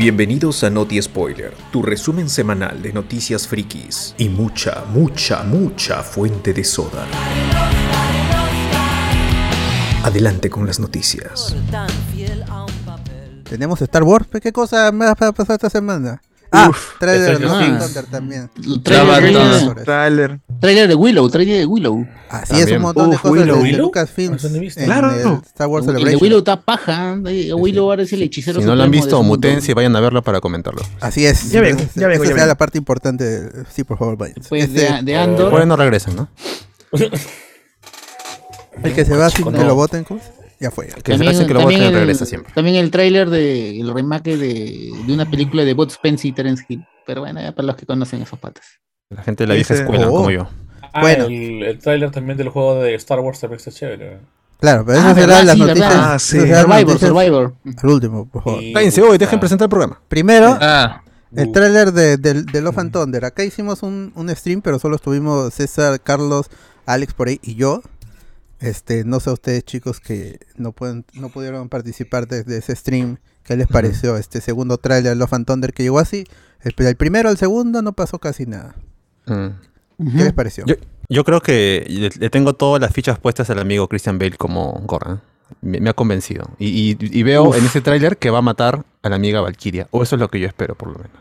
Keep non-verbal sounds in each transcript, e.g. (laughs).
Bienvenidos a Noti Spoiler, tu resumen semanal de noticias frikis y mucha, mucha, mucha fuente de soda. Adelante con las noticias. Tenemos Star Wars. ¿Qué cosa más ha pasado esta semana? Ah, trailer de Love. Thunder también. Trailer, Trailer. trailer. Trailer de Willow, trailer de Willow. Así También. es, un montón de Uf, cosas Willow. de, de ¿Willow? Visto. en Claro. el Star Wars El de Celebration. Willow está paja. ¿eh? Willow ahora es el hechicero Si no lo han de visto, mutense y vayan a verlo para comentarlo. Así es. Ya vengo, ya vengo, esa vengo. la parte importante. de- Sí, por favor, vayan. Después Este, de, de Andor. Después no regresan, ¿no? el que se va sin que lo voten, ¿cómo es? Ya fue. Que se hace que lo voten regresa siempre. También el trailer de el remake de, de una película de Bud Spence y Terence Hill. Pero bueno, ya para los que conocen esos patas. La gente de la vieja Dice- escuela, Oh. como yo. Ah, Bueno. el, el tráiler también del juego de Star Wars también está chévere. Claro, pero Ah, esas serán verdad, las sí, noticias. Ah, sí. Survivor, Survivor. Al último, por favor. Y- Cállense hoy, dejen Ah. presentar el programa. Primero, Ah, el tráiler de, del- de Love and Thunder. Acá hicimos un, un stream, pero solo estuvimos César, Carlos, Alex por ahí y yo. Este, no sé a ustedes chicos que no pueden, no pudieron participar desde ese stream. ¿Qué les pareció este segundo tráiler de Love and Thunder que llegó así? El, primero al segundo no pasó casi nada. Mm. ¿Qué les pareció? Yo, yo creo que le, le tengo todas las fichas puestas al amigo Christian Bale como Goran. Me, me ha convencido. Y, y- y veo en ese tráiler que va a matar a la amiga Valkyria. O eso es lo que yo espero, por lo menos.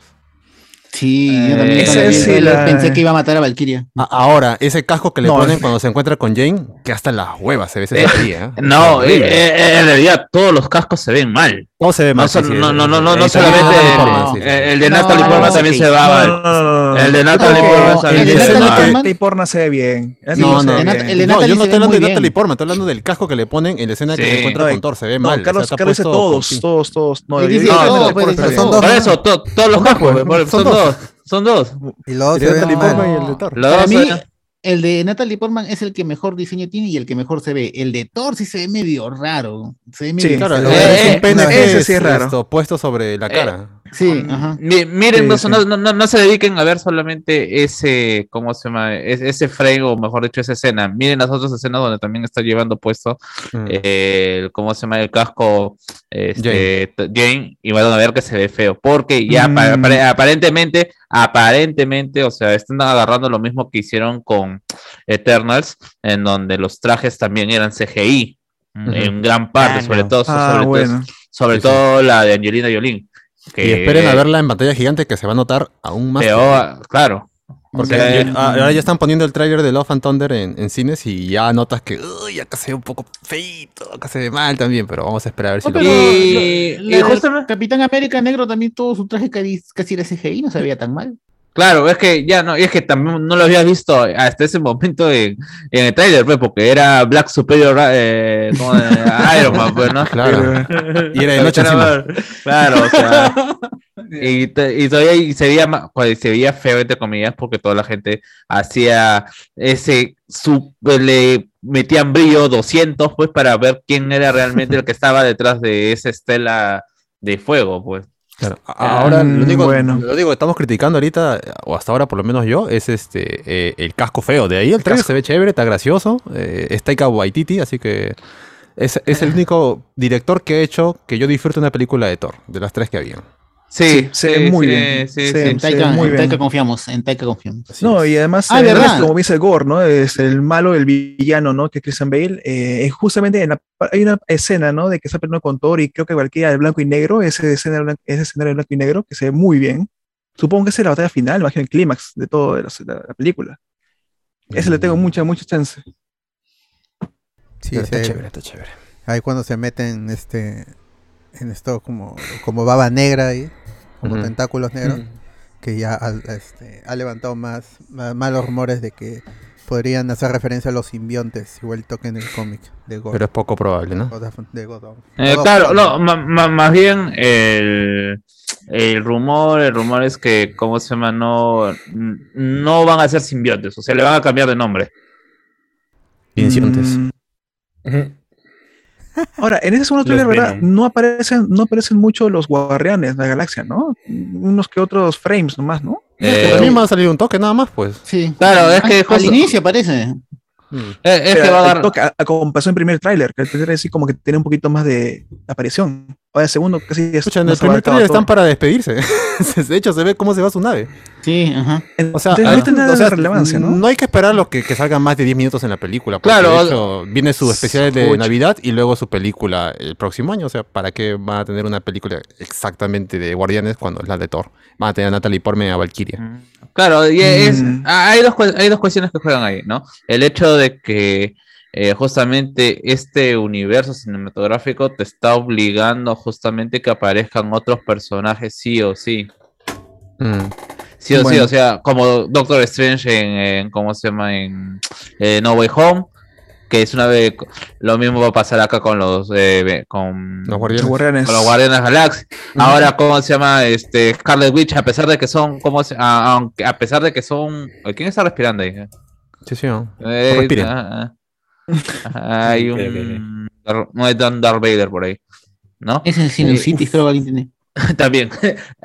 Sí, yo Eh, también ese cuando vi el sí trailer la- pensé que iba a matar a Valkyria. A- ahora, ese casco que le No, ponen es- cuando se encuentra con Jane, que hasta las huevas se ve ese Eh, día, ¿eh? No, eh, eh, en realidad todos los cascos se ven mal. ¿Cómo se ve No, son- no, no, no, no, no Eh, solamente Natalie el, eh, el de No, Natalie no, Portman no, también se va no, mal. no, no, no, no. El de Natalie No, Portman el también se Ese mal. De se ve bien. No, no, el el No, yo no estoy hablando de. Natalie Portman, estoy hablando del casco que le ponen en la escena que se encuentra No, con Thor. Se ve No, mal. Carlos, dice todos, todos, todos. No, son dos. Por eso, to- todos los cascos, son dos. Dos, son dos. Y de Natalie mal. Portman y el de Thor. Los Para dos mí, son- el de Natalie Portman es el que mejor diseño tiene y el que mejor se ve. El de Thor sí se ve medio raro. Se ve medio Sí, el lo de- ve. es un pene no, que ese es, sí es raro. esto, puesto sobre la Eh, cara. Sí, ajá. Mi- Miren, Sí, no, sí. no, no, se dediquen a ver solamente ese, ¿cómo se llama? Es- ese frame, o mejor dicho, esa escena. Miren las otras escenas donde también está llevando puesto Mm. eh, el, ¿cómo se llama? El casco este, Jane. y van a ver que se ve feo. Porque ya Mm. apa- apare- aparentemente, aparentemente, o sea, están agarrando lo mismo que hicieron con Eternals, en donde los trajes también eran CGI. En gran parte, Ah, sobre no. todo, Ah, sobre, bueno. todo, sobre sí. todo la de Angelina Jolie. Que Y esperen a verla en pantalla gigante que se va a notar aún más. peor, claro. Porque O sea, yo- ah, ahora ya están poniendo el tráiler de Love and Thunder en, en cines y ya notas que uy, acá se ve un poco feito, acá se ve mal también, pero vamos a esperar a ver si lo pero Y- Capitán América Negro también todo su traje casi, casi era CGI, no se veía tan mal. Claro, es que ya no, y es que también no lo había visto hasta ese momento en, en el trailer, pues, porque era Black Superior eh, como de (laughs) Iron Man, pues, ¿no? Claro. (laughs) Y era de noche encima. Claro, o sea. (laughs) Y, todavía y se veía pues, se veía feo entre comillas porque toda la gente hacía ese su le metían brillo 200 pues para ver quién era realmente el que estaba detrás de esa estela de fuego pues Claro. A- Ahora, Mm, lo único, bueno. lo digo, estamos criticando ahorita, o hasta ahora por lo menos yo, es este eh, el casco feo. De ahí el trailer se ve chévere, está gracioso. Eh, es Taika Waititi, así que es, es el único director que ha hecho que yo disfrute una película de Thor, de las tres que habían. Sí, se ve muy bien. sí, Se- sí. En Taika, muy en bien. Taika confiamos, en Taika confiamos. No, y además, Ah, eh, ¿verdad? como dice Gore, ¿no? Es el malo, el villano, ¿no? Que es Christian Bale. eh, es justamente en la- hay una escena, ¿no? De que está peleando con Thor y creo que Valkyria de blanco y negro, ese escenario, ese escenario de blanco y negro, que se ve muy bien. Supongo que esa es la batalla final, imagino el clímax de toda la, la- la película. Ese le tengo mucha, mucha chance. Sí, Pero está chévere, está chévere. Ahí cuando se meten este, en esto como, como baba negra ahí, como tentáculos negros, que ya al- este, ha levantado más, más, más los rumores de que podrían hacer referencia a los simbiontes, igual toque en el cómic de God. Pero es poco probable, ¿no? God of- de God of- Eh, God claro, no, ma- ma- más bien el, el rumor, el rumor es que, ¿cómo se llama? No, no van a ser simbiontes, o sea, le van a cambiar de nombre. Incidentes. Mm. Ahora, en ese segundo trailer, ¿verdad? No aparecen, no aparecen mucho los guardianes de la galaxia, ¿no? Unos que otros frames nomás, ¿no? Eh, También va a salir un toque nada más, pues. Sí. Claro, es que Al- inicio parece. Mm. Eh, es que va a agarrar. toque, a- a como pasó en el primer tráiler, que el primer sí como que tiene un poquito más de aparición. Ahora el segundo casi es Escucha, en el primer trailer están para despedirse. (laughs) de hecho, se ve cómo se va su nave. Sí, ajá. O sea, Entonces, ah, no tiene nada o sea, de relevancia, ¿no? No hay que esperar lo que, que salgan más de 10 minutos en la película. Porque Claro, de hecho, viene su especial de. Navidad y luego su película el próximo año. O sea, ¿para qué van a tener una película exactamente de Guardianes cuando es la de Thor? Van a tener a Natalie Portman y a Valkyria. Claro, y es, Mm. ah, hay, dos, hay dos cuestiones que juegan ahí, ¿no? El hecho de que eh, justamente este universo cinematográfico te está obligando justamente que aparezcan otros personajes sí o sí. Mm. Sí o sí, o sea, como Doctor Strange en, en- ¿cómo se llama? En eh, No Way Home, que es una vez, lo mismo va a pasar acá con los, eh, con, Los Guardianes. con los Guardianes Galaxia. Ahora, ¿cómo se llama? Este, Scarlet Witch, a pesar de que son, ¿cómo se, a, aunque, a pesar de que son, ¿quién está respirando ahí? Sí, sí. ¿no? Eh. Hay un, Dan Darth Vader por ahí, ¿no? Es el City, creo que alguien tiene. (laughs) También.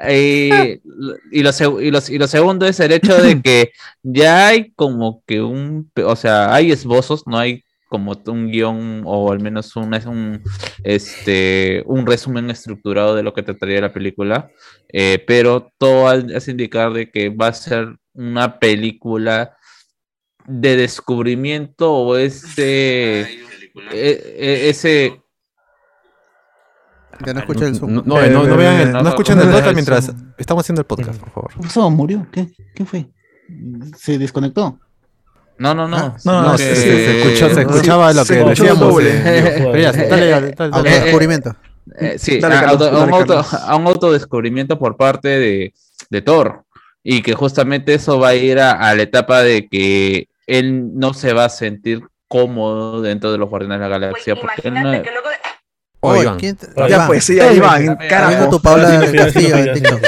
Eh, y, lo, y, lo, y lo segundo es el hecho de que ya hay como que un, o sea, hay esbozos, no hay como un guion o al menos un, es un, este, un resumen estructurado de lo que trataría la película, eh, pero todo ha- hace indicar de que va a ser una película de descubrimiento o ese, e- e- ese Ya no escuché el zoom. No, no, no, no vean el- no no, escuchen el no, podcast mientras estamos haciendo el podcast, por favor. ¿Qué pasó? ¿Murió? ¿Qué, ¿Qué fue? ¿Se desconectó? No, no, no. Ah, no, No, no, se, sí, se sí, escuchó, se escuchaba lo que decíamos. eh, pero ya, (laughs) dale, dale. Eh, sí, Dale, a, Carlos, un auto- a un autodescubrimiento por parte de, de Thor. Y que justamente eso va a ir a, a la etapa de que él no se va a sentir cómodo dentro de los Guardianes de la Galaxia. Porque él no- Oye, Oye, Iván. ¿quién te- Ya, pues, sí, ahí van, carajo. tu Paula Castillo TikTok.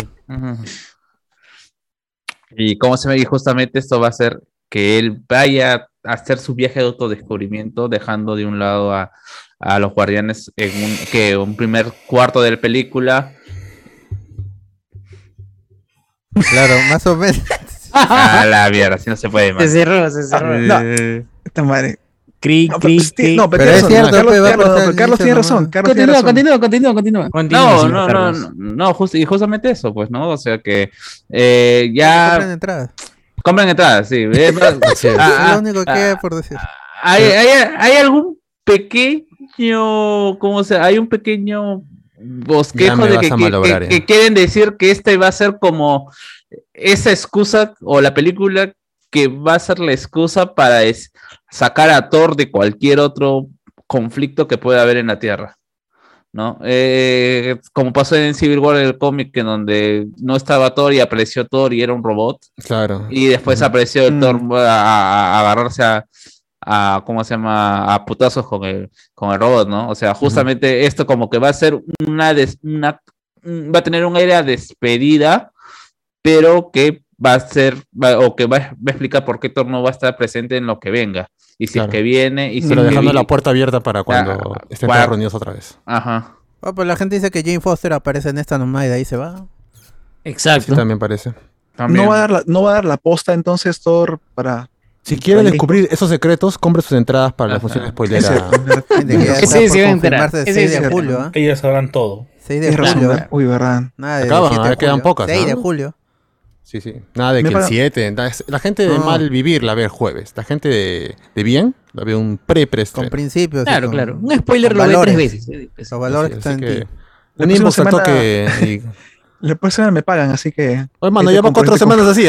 Y cómo se ve, y justamente esto va a hacer que él vaya a hacer su viaje de autodescubrimiento, dejando de un lado a, a los guardianes en un, que un primer cuarto de la película. Claro, más o menos. A la mierda, así no se puede más. Se cerró, se cerró. No, esta madre. Cric, No, pero, no, es razón, cierto, Carlos, Carlos, Carlos tiene inicio razón. nomás. Carlos tiene Continúa, razón. continúa, continúa, continúa. Continúa, No, no, no, Carlos. no, no, just- y justamente eso, pues, ¿no? O sea que eh, ya Compren entradas. compren entradas, (laughs) sí. Es. ah, ah, lo único que ah, hay por decir. ¿Hay, hay, hay algún pequeño, cómo se, hay un pequeño bosquejo de que quieren decir que este va a ser como esa excusa o la película que va a ser la excusa para es- sacar a Thor de cualquier otro conflicto que pueda haber en la Tierra. ¿No? Eh, como pasó en Civil War el cómic, en donde no estaba Thor y apareció Thor y era un robot. Claro. Y después apareció el Mm. Thor a, a- a agarrarse a, a, ¿cómo se llama? A putazos con el, con el robot, ¿no? O sea, justamente esto como que va a ser una, des- una mm, va a tener un aire a despedida, pero que va a ser, va- o que va, va a explicar por qué Thor no va a estar presente en lo que venga. Y si Claro. es que viene, y si Pero es que dejando la puerta abierta para cuando Ah, estén para- reunidos otra vez. Ajá. Oh, pues la gente dice que Jane Foster aparece en esta nomás y de ahí se va. Sí, Exacto. también parece. También. No va, a dar la, no va a dar la posta entonces Thor para... Si quieren descubrir esos secretos, compren sus entradas para la función ya Ese sí se va a enterar. confirmarse Ese 6 sí de julio, ¿ah? Ellos sabrán todo. 6 de julio. ¿verdad? Uy, verdad. Nada de Acaban, 7 de ahora quedan pocas, 6 de julio. Sí, sí. Nada de Me que el para- 7. La gente de No. mal vivir la ve el jueves. La gente de, de bien la ve un pre pre Con principios. Claro, con- claro. Un spoiler lo ve valores. tres veces. eh, pues. Los valores que están en ti. La Un próxima inbox al semana- toque. La próxima semana me pagan, así que... Oye, mano, van cuatro semanas así, ¿eh?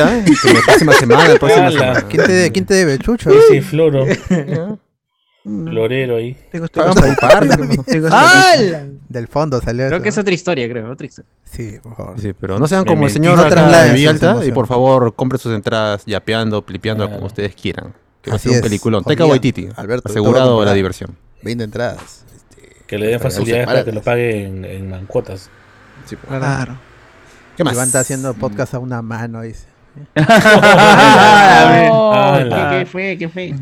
La próxima semana, la próxima semana. ¿Quién te, debe- ¿Quién te debe, Chucho? Y sí, Floro, (laughs) (laughs) Ya. Florero ahí. Tengo. Del fondo salió Creo eso, que es otra historia, creo. Otra historia. Sí, por favor. Sí, pero no sean Me como el señor de Villalta y por favor compren sus entradas yapeando, flipeando, Claro. como ustedes quieran. Que va a Así ser un peliculón. Taika Waititi. Alberto, asegurado la diversión. 20 entradas. Este, Que le den facilidades para que lo paguen en, en cuotas. Claro. ¿Qué más? Iván está haciendo podcast a una mano, dice. Oh, Ala. ¿Qué, qué fue? ¿Qué fue?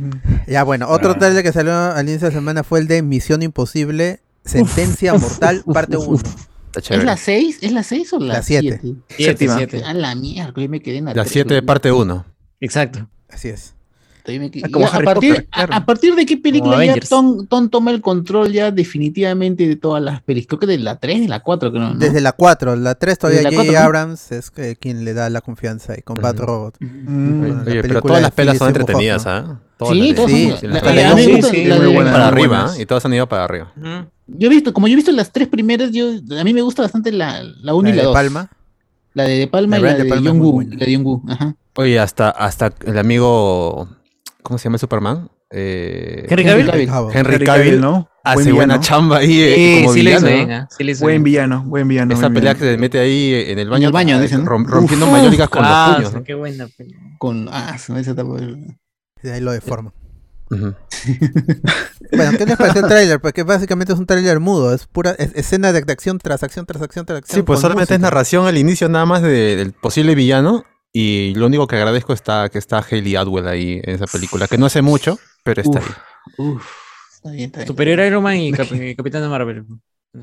Ya, bueno, otro Ah. trailer que salió al inicio de la semana fue el de Misión Imposible, Sentencia Mortal, parte 1. Está ¿Es la 6? ¿Es la 6 o la La siete. 7? Siete, Séptima. siete. A la mierda, yo me quedé en la La tres, 7 güey. parte 1. Exacto. Así es. Como a, Harry partir, Potter, a- claro. a, partir de qué película ya. Tom, Tom toma el control ya definitivamente de todas las películas? Creo que de la 3, de la 4, creo. ¿no? Desde la 4, la 3 todavía J.J. 4, ¿no? Abrams es que quien le da la confianza y con Ujú. Robot. Mm, Bueno, Oye, pero todas las pelas son entretenidas. ¿ah? Todas Sí, todas sí, son- sí, la- a sí, sí, muy buenas. para arriba, buenas. ¿ah? y todas han ido para arriba. Ujú. Yo he visto, como yo he visto las tres primeras, yo, a mí me gusta bastante la, la 1 La y la de 2. Palma. La de De Palma La y la de, De Palma buena. La de ajá. Oye, hasta, hasta el amigo. ¿Cómo se llama el Superman? Eh, Henry Henry Cavill. Henry Cavill ¿no? hace Buen buena chamba ahí eh, Sí, como sí le hizo villano. ¿ah? Sí le hizo Buen villano, buen villano. Esa buen pelea villano. que se mete ahí en el baño, el baño, ah, dicen, rompiendo mayólicas con Ah, los puños. ¿no? qué buena película. Con, ah, esa etapa. De ahí lo deforman. Ujú. (laughs) Bueno, ¿qué les pareció el tráiler? Porque básicamente es un tráiler mudo, es pura es- escena de, de acción tras acción tras acción tras acción. Sí, pues solamente es narración al inicio nada más de- del posible villano. Y lo único que agradezco está que está Hayley Atwell ahí en esa película, que no hace mucho, pero está Uf. ahí. Uf, está bien, está bien. Superior Iron Man y Cap- (laughs) Capitán Marvel.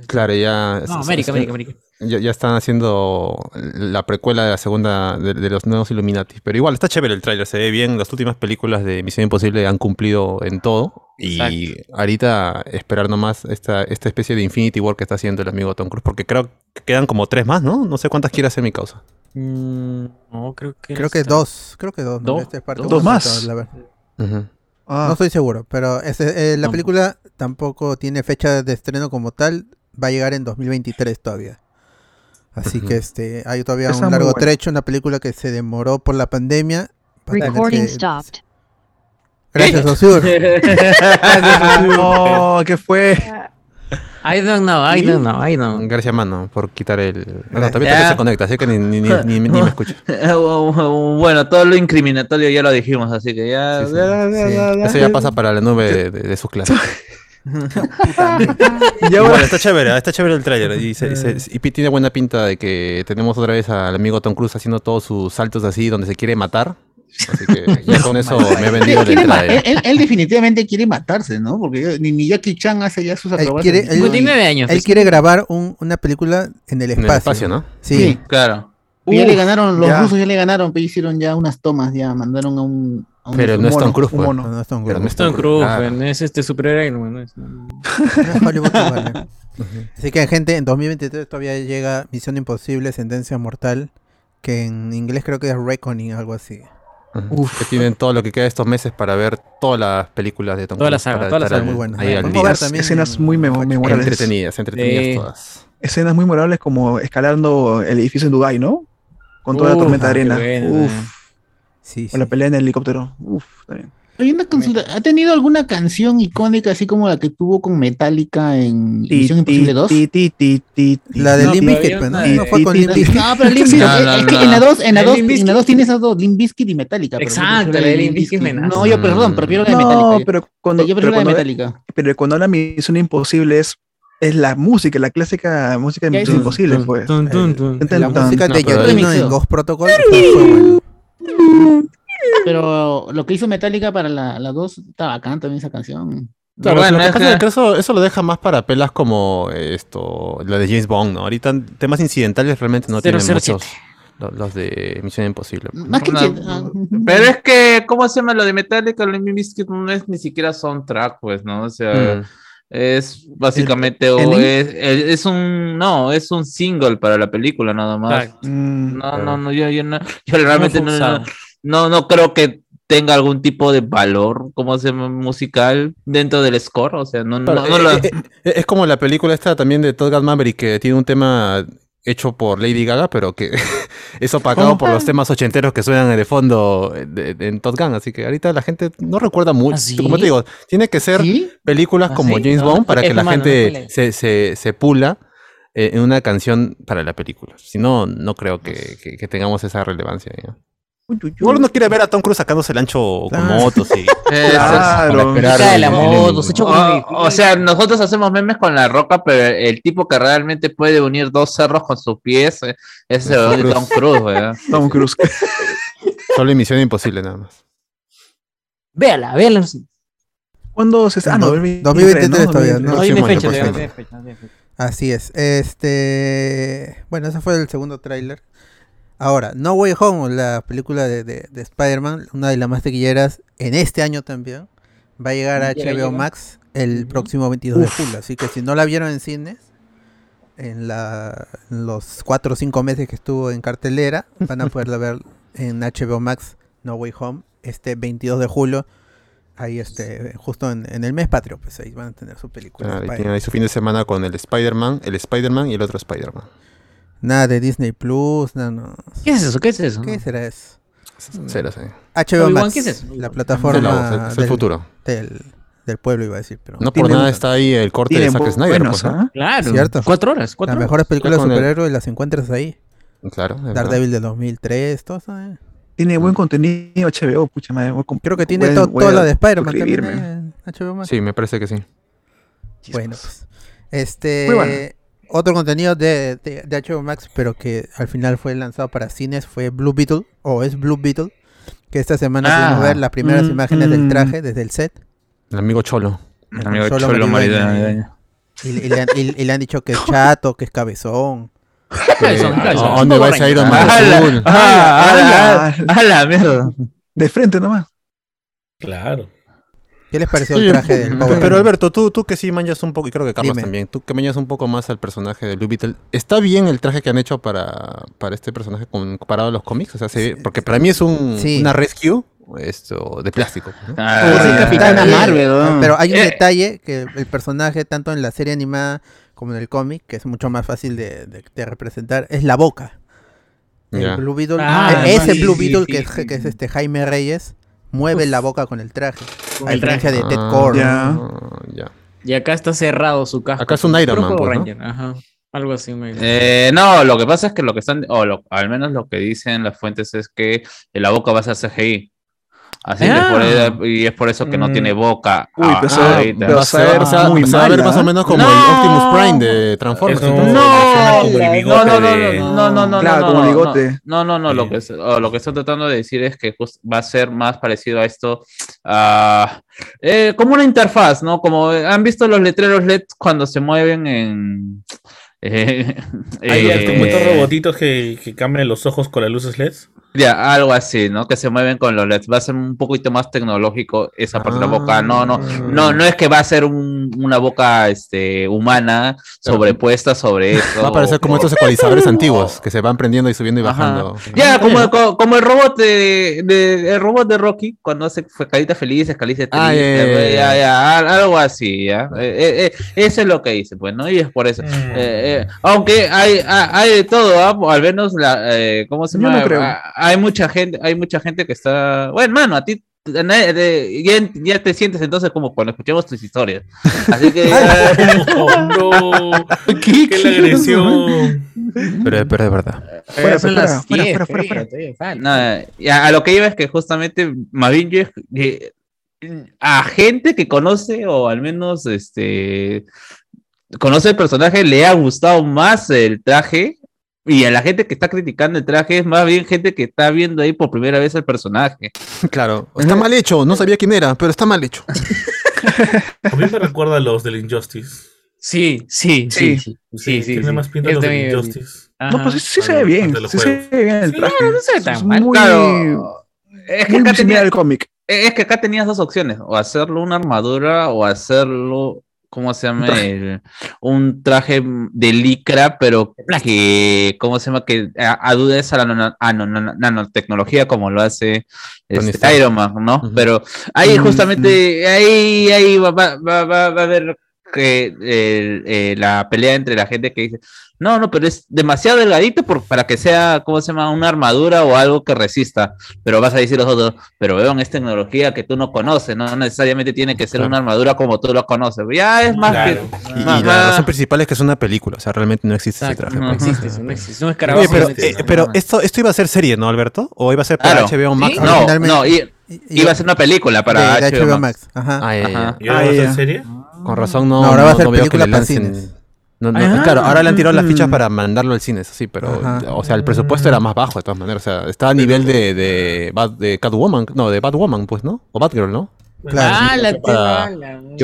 Claro, ya. No, América, es- América, América. Ya, ya están haciendo la precuela de la segunda de, de los nuevos Illuminati. Pero igual está chévere el tráiler, se ve bien. Las últimas películas de Misión Imposible han cumplido en todo. Y ahorita esperar nomás esta, esta especie de Infinity War que está haciendo el amigo Tom Cruise. Porque creo que quedan como tres más, ¿no? No sé cuántas quiere hacer mi causa. Mm, no, creo que. Creo que dos, creo que dos. ¿no? ¿Dos? Esta es parte ¿Dos? ¿Dos más? la verdad. Ujú. Ah, No estoy seguro, pero ese- eh, la No. película tampoco tiene fecha de estreno como tal. Va a llegar en 2023 todavía. Así que este hay todavía Está un largo buena. trecho. Una película que se demoró por la pandemia. Recording que- stopped. Gracias, Osur. (laughs) no, ¿qué fue? (laughs) I don't know, I don't know, I don't know. Gracias, mano, por quitar el. No, Gracias. también Ya. se conecta, así que ni, ni, ni, (laughs) ni- ni me escucha. (laughs) bueno, todo lo incriminatorio ya lo dijimos, así que ya. Sí, sí. Sí. Eso ya pasa para la nube de, de- de sus clases. (laughs) Y ahora, está chévere, está chévere el tráiler. Y, se- se- y tiene buena pinta de que tenemos otra vez al amigo Tom Cruise haciendo todos sus saltos así donde se quiere matar. Así que ya con eso me he vendido entrada. él, él- él definitivamente quiere matarse, ¿no? Porque ni, ni Jackie Chan hace ya sus Él acrobacias. quiere- él- 59 años. Él pues. quiere grabar un- una película en el En espacio. el espacio, ¿no? Sí. Sí. Claro. Ya le ganaron, los ya. rusos ya le ganaron, pero hicieron ya unas tomas, ya mandaron a un. a un- Pero no es Tom Cruise, pues. No, es Tom Pero no Cruise. es Tom Cruise, Claro. pues, no es este Man. no es- No es Hollywood igual, ¿eh? (laughs) Así que gente, en 2023 todavía llega Misión Imposible, Sentencia Mortal, que en inglés creo que es Reckoning, algo así. Ujú. Que tienen todo lo que queda estos meses para ver todas las películas de Tom Toda la Cruise, saga, para toda la estar saga. al- Muy buena. ahí al día. ver Las también escenas muy memo- memorables. Entretenidas, entretenidas Sí. todas. Escenas muy memorables como escalando el edificio en Dubai, ¿no? Con toda la Uf, tormenta de qué arena. bueno, Uf, eh. Sí, con la sí. pelea en el helicóptero. Uf, está bien. Hay una consulta. ¿Ha tenido alguna canción icónica así como la que tuvo con Metallica en Misión Imposible 2? Ti, ti, ti, ti, ti. La de No, Limp Bizkit, pues, ¿no? No fue con Limp Bizkit. No, pero Limp No, Bizkit, no, es que no. en la 2, en la El 2, Limp en la Bizkit. 2 tiene esas dos, Limp Bizkit y Metallica. Exacto, la de Limp Bizkit. No, yo, perdón, prefiero la de No, Metallica. pero cuando, yo pero prefiero la de cuando, Metallica. pero cuando habla Misión Imposible es, es la música, la clásica música de Misión. Imposible, pues. La música no, de Remixeo. en Ghost Protocol. Pero lo que hizo Metallica para la, la 2 está bacán también esa canción. Claro, Bueno, lo que es pasa que- es que eso, eso lo deja más para pelas como esto, la de James Bond, ¿no? Ahorita temas incidentales realmente no tienen 007. muchos. lo- Los de Misión Imposible. Más que No, Pero es que, ¿cómo se llama lo de Metallica? Lo de no es ni siquiera soundtrack, pues, ¿no? O sea, Mm. es básicamente o es, es, es un no, es un single para la película nada más. Mm, No, no, no, yo, yo no, yo realmente no. No, no creo que tenga algún tipo de valor, como se llama, musical dentro del score, o sea, no, no, no eh, lo- eh, eh, es como la película esta también de Todd Gun Maverick que tiene un tema hecho por Lady Gaga, pero que (laughs) es opacado por los temas ochenteros que suenan de fondo de- de- en Todd Gun, así que ahorita la gente no recuerda mucho. ¿Ah, sí? Como te digo, tiene que ser ¿Sí? películas ¿Ah, como sí? James No, Bond no para que la no gente se, se, se pula eh, en una canción para la película. Si no, no creo que, que- que tengamos esa relevancia. ¿ya? Uy, uy, uy. Igual uno quiere ver a Tom Cruise sacándose el ancho con Claro. motos y (laughs) Claro. la moto, se o, sea, nosotros hacemos memes con la roca, pero el tipo que realmente puede unir dos cerros con sus pies eh, es el Tom de Tom Cruise, ¿verdad? (laughs) Tom Cruise. (laughs) Solo emisión imposible nada más. Véala, véala. ¿Cuándo se Ah, no, 2023 todavía, ¿no? No no fecha, no fecha. Así es. Este. Bueno, ese fue el segundo tráiler. Ahora, No Way Home, la película de, de- de Spider-Man, una de las más taquilleras en este año también, va a llegar a HBO llega. Max el próximo 22 de julio. Así que si no la vieron en cines, en, la, en los 4 o 5 meses que estuvo en cartelera, van a poderla ver en HBO Max No Way Home este 22 de julio. Ahí este, justo en, en el mes patrio, pues ahí van a tener su película. y ahí su fin de semana con el Spider-Man, el Spider-Man y el otro Spider-Man. Nada de Disney Plus, nada, no. ¿Qué es eso? ¿Qué es eso? ¿Qué será eso? Será así. HBO Max, ¿qué es eso? la Es plataforma el, es el del, futuro. del, del pueblo, iba a decir, pero No por nada está ahí el corte de Zack Snyder. buenos, pues. ¿ah? Claro. Cierto. Cuatro horas. Cuatro las horas. mejores películas de el- superhéroes las encuentras ahí. Claro. Daredevil de 2003, todo eso. eh. Tiene buen contenido HBO, pucha madre. Creo que tiene to- toda la de Spider-Man también suscribirme. eh, HBO Max. Sí, me parece que sí. Bueno, pues. Este. Muy bueno. Otro contenido de, de, de HBO Max, pero que al final fue lanzado para cines, fue Blue Beetle, o es Blue Beetle, que esta semana Ah, pudimos ver las primeras mm, imágenes del mm. traje desde el set. El amigo Cholo. El amigo Cholo Cholo. Maridueño. Y, y le han, y- y le han dicho que es chato, que es cabezón. Eh, ¿Cuáles ¿a dónde va ese Power Iron. Man Ah, ah, Ah, ah, ah, la mierda. De frente nomás. Claro. ¿Qué les pareció el traje del Power Pero? Alberto, tú, tú que sí manjas un poco, y creo que Carlos Dime. también, tú que manjas un poco más al personaje de Blue Beetle, ¿está bien el traje que han hecho para, para este personaje comparado a los cómics? O sea, se- porque para mí es un, Sí. una rescue esto, de plástico. ¿no? Ah, Capitana bien, Marvel, ¿no? Pero hay un Eh. detalle que el personaje, tanto en la serie animada como en el cómic, que es mucho más fácil de, de- de representar, es la boca. El Ya. Blue Beetle, Ah, e- ese sí, Blue sí, Beetle sí, que, es, sí, que es sí. este Jaime Reyes, mueve la boca con el traje. El traje. diferencia de Ted Ah, Core. Ya. ya. Y acá está cerrado su casco. Acá es un Iron Man, pues, ¿no? Ajá. Algo así. me- Eh, no, lo que pasa es que lo que están, o lo- al menos lo que dicen las fuentes es que la boca va a ser CGI. Así que Ah. por eso- y es por eso que no Mm. tiene boca. Uy, ah, pero Va ser- o sea, muy se va a ver más o ¿eh? menos como No. el Optimus Prime de Transformers. No, no, no, no, no, no, no, no, Claro, no, como no, bigote. No, no, no, lo Sí. que, es- o lo que estoy tratando de decir es que just- va a ser más parecido a esto, ah, eh, como una interfaz, ¿no? Como han visto los letreros LED cuando se mueven en... eh, Hay eh, como estos robotitos que, que cambian los ojos con las luces LED. Ya, algo así, ¿no? Que se mueven con los LEDs. Va a ser un poquito más tecnológico esa parte de la boca. No, no, no, no es que va a ser un- una boca este, humana sobrepuesta sobre (laughs) eso. Va a parecer como estos ecualizadores antiguos que se van prendiendo y subiendo y Ajá. bajando. Ya, como, co- como, el robot de, de- el robot de Rocky, cuando hace fue caritas felices, caritas Ah, tristes, ya, ya, ya, ya, ya, al- algo así, ¿ya? Eh, eh, eh, eso es lo que dice, pues, ¿no? Y es por eso. Mm. Eh, aunque hay, hay, hay de todo, ¿ah? al menos la, eh, ¿cómo se Yo llama? no creo. Ah, Hay mucha gente, hay mucha gente que está, bueno, mano, a ti de- de- ya, ya te sientes entonces como cuando escuchamos tus historias. Así que (laughs) Oh, no. (laughs) ¿Qué? ¡Qué la agresión! Pero, pero es verdad. Fuera, son fuera, las fuera, 10, fuera, fuera, todavía, fuera. todavía falta. Nada, y a, lo que iba es que justamente más bien yo a gente que conoce o al menos este conoce el personaje le ha gustado más el traje y a la gente que está criticando el traje es más bien gente que está viendo ahí por primera vez el personaje. (laughs) Claro. Está mal hecho. No sabía quién era, pero está mal hecho. (laughs) A mí me recuerda a los del Injustice. Sí, sí, sí. sí. Sí, sí, Tiene sí. más pinta Yo los del Injustice. No, pues sí, sí se ve bien. de Sí se ve bien el traje. no, no se ve tan Es mal. muy, Claro, es que muy acá tenía, cómic. es que acá tenías dos opciones, o hacerlo una armadura o hacerlo ¿cómo se llama? El- un traje de licra, pero que, ¿cómo se llama? Que a- adudes a la nanotecnología como lo hace este. Iron Man, ¿no? Pero ahí Mm, justamente, ahí, ahí va, va, va, va- a haber que eh, la pelea entre la gente que dice, no, no, pero es demasiado delgadito por, para que sea, ¿cómo se llama? Una armadura o algo que resista. Pero vas a decir los otros, pero vean, es tecnología que tú no conoces, no necesariamente tiene que ser Claro. una armadura como tú lo conoces. Ya es más Claro. que... Y, más- y la más- razón principal es que es una película. O sea, realmente no existe ese Exacto, traje. no pues. existe, no existe. Un Oye, escarabajo pero, eh, pero esto, esto iba a ser serie, ¿no, Alberto? ¿O iba a ser para Claro. HBO Max? ¿Sí? No, no, Y- y- iba a ser una película para de, de HBO HBO Max. Max. Ajá. Ah, ya, ya, Ajá. ¿Y ahora Ah, va a ser ya. serie? Con razón no, No, ahora va a no- ser película para cines. No, no, Ah. claro, ahora le han tirado las fichas Mm. para mandarlo al cine, eso sí, pero, Ajá. o sea, el presupuesto era más bajo de todas maneras, o sea, está a nivel de, de, de Catwoman, no, de Batwoman, pues, ¿no? O Batgirl, ¿no? Claro. Ah, la Para-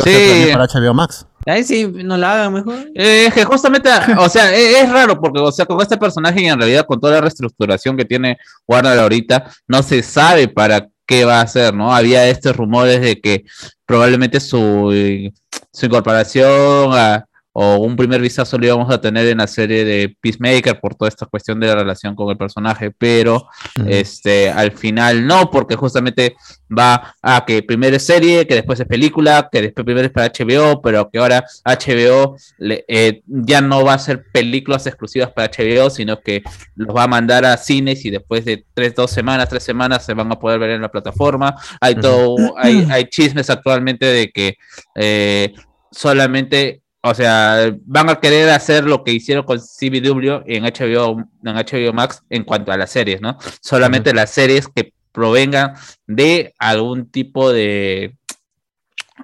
Sí. para HBO Max. Ahí sí, no la hagan mejor. Eh, Es que justamente, o sea, e- es, raro porque, o sea, con este personaje y en realidad con toda la reestructuración que tiene Warner ahorita, no se sabe para qué va a hacer, ¿no? Había estos rumores de que probablemente su, eh, su incorporación a- o un primer vistazo lo íbamos a tener en la serie de Peacemaker por toda esta cuestión de la relación con el personaje, pero este, al final no, porque justamente va a que primero es serie, que después es película, que después primero es para HBO, pero que ahora HBO le- eh, ya no va a ser películas exclusivas para HBO, sino que los va a mandar a cines y después de tres, dos semanas, tres semanas se van a poder ver en la plataforma. Hay todo, hay, hay chismes actualmente de que eh, solamente o sea, van a querer hacer lo que hicieron con CBW en HBO, en HBO Max en cuanto a las series, ¿no? Solamente las series que provengan de algún tipo de,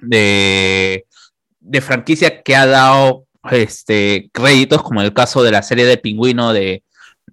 de, de franquicia que ha dado este créditos, como el caso de la serie de Pingüino de,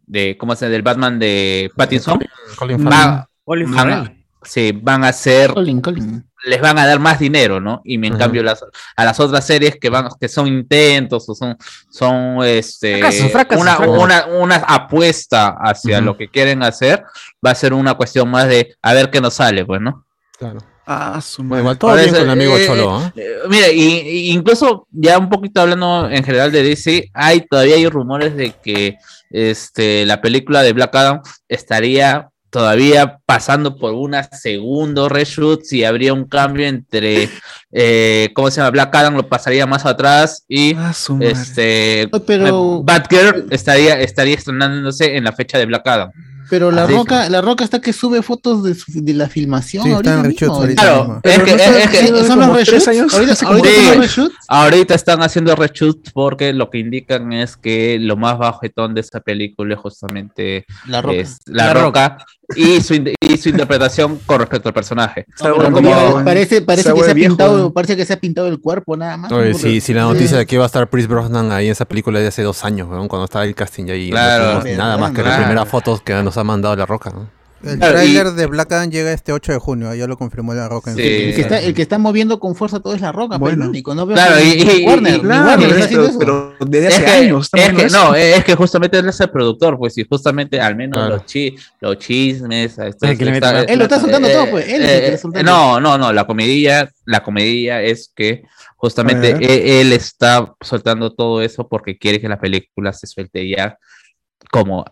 de ¿cómo se llama? del Batman de Pattinson. Colin Va- Farrell. Colin van, sí, van a ser Colin, Colin. Les van a dar más dinero, ¿no? Y en cambio las, a las otras series que van, que son intentos o son, son este Fracasos, fracasos, una, fracasos. una, una apuesta hacia lo que quieren hacer, va a ser una cuestión más de a ver qué nos sale, pues, ¿no? Claro. Ah, su madre. igual todo bien eso, con el amigo eh, Cholo, ¿ah? Eh, mira, y, y incluso ya un poquito hablando en general de DC, hay todavía hay rumores de que este la película de Black Adam estaría todavía pasando por una segundo reshoot si habría un cambio entre eh, ¿cómo se llama? Black Adam lo pasaría más atrás y Ah, este Pero- Batgirl estaría estaría estrenándose en la fecha de Black Adam. Pero la Así roca, la roca está que sube fotos de, su- de la filmación Sí, ahorita mismo. reshoots ahorita Claro, es que, no está es que- haciendo ¿Son los reshoots? Ahorita, ahorita son reshoots. Ahorita están haciendo reshoots porque lo que indican es que lo más bajetón de esa película es justamente La roca. es la, La roca, y, su, y su interpretación con respecto al personaje. Como- parece parece que se ha pintado, parece que se ha pintado el cuerpo nada más. Oye, sí, sí, la noticia de que iba a estar Chris Brosnan ahí en esa película de hace dos años, cuando estaba el casting ahí. Claro. nada más que las primeras fotos que nos ha mandado la roca. ¿no? El Claro, tráiler de Black Adam llega este 8 de junio, ya lo confirmó la Roca en Sí. El que, está, el que está moviendo con fuerza todo es la roca, Bueno. pero el único, no veo Claro, que- y- y- Warner, y- Claro, Warner pero, está eso. pero desde Es hace que, años es que- no, es que justamente él es el productor, pues, y justamente al menos Claro. los, chi- los chismes. esto- mete está- Él lo está soltando eh, todo, pues, él es el que eh, soltando. No, no, no, la comedia, la comedia es que justamente ver. e- él, está soltando todo eso porque quiere que la película se suelte ya como,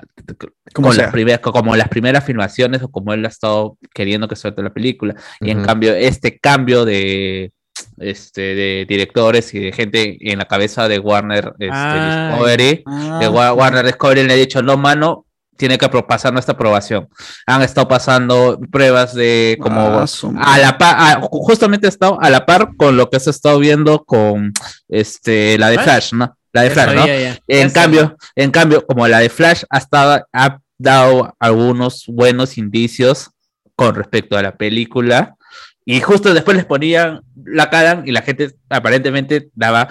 Como sea. las primeras, como las primeras filmaciones o como él ha estado queriendo que suelte la película. Y en Ujú. cambio, este cambio de este de directores y de gente en la cabeza de Warner este. Discovery, Ah, de Wa- Warner Discovery le ha dicho, no, mano, tiene que pasar nuestra aprobación. Han estado pasando pruebas de como Ah, a la par, a- justamente ha estado a la par con lo que se ha estado viendo con este la de. Flash, ¿no? La de Flash, ¿no? ya. En Ya cambio, en cambio, como la de Flash ha estado, ha dado algunos buenos indicios con respecto a la película. Y justo después les ponían la cara y la gente aparentemente daba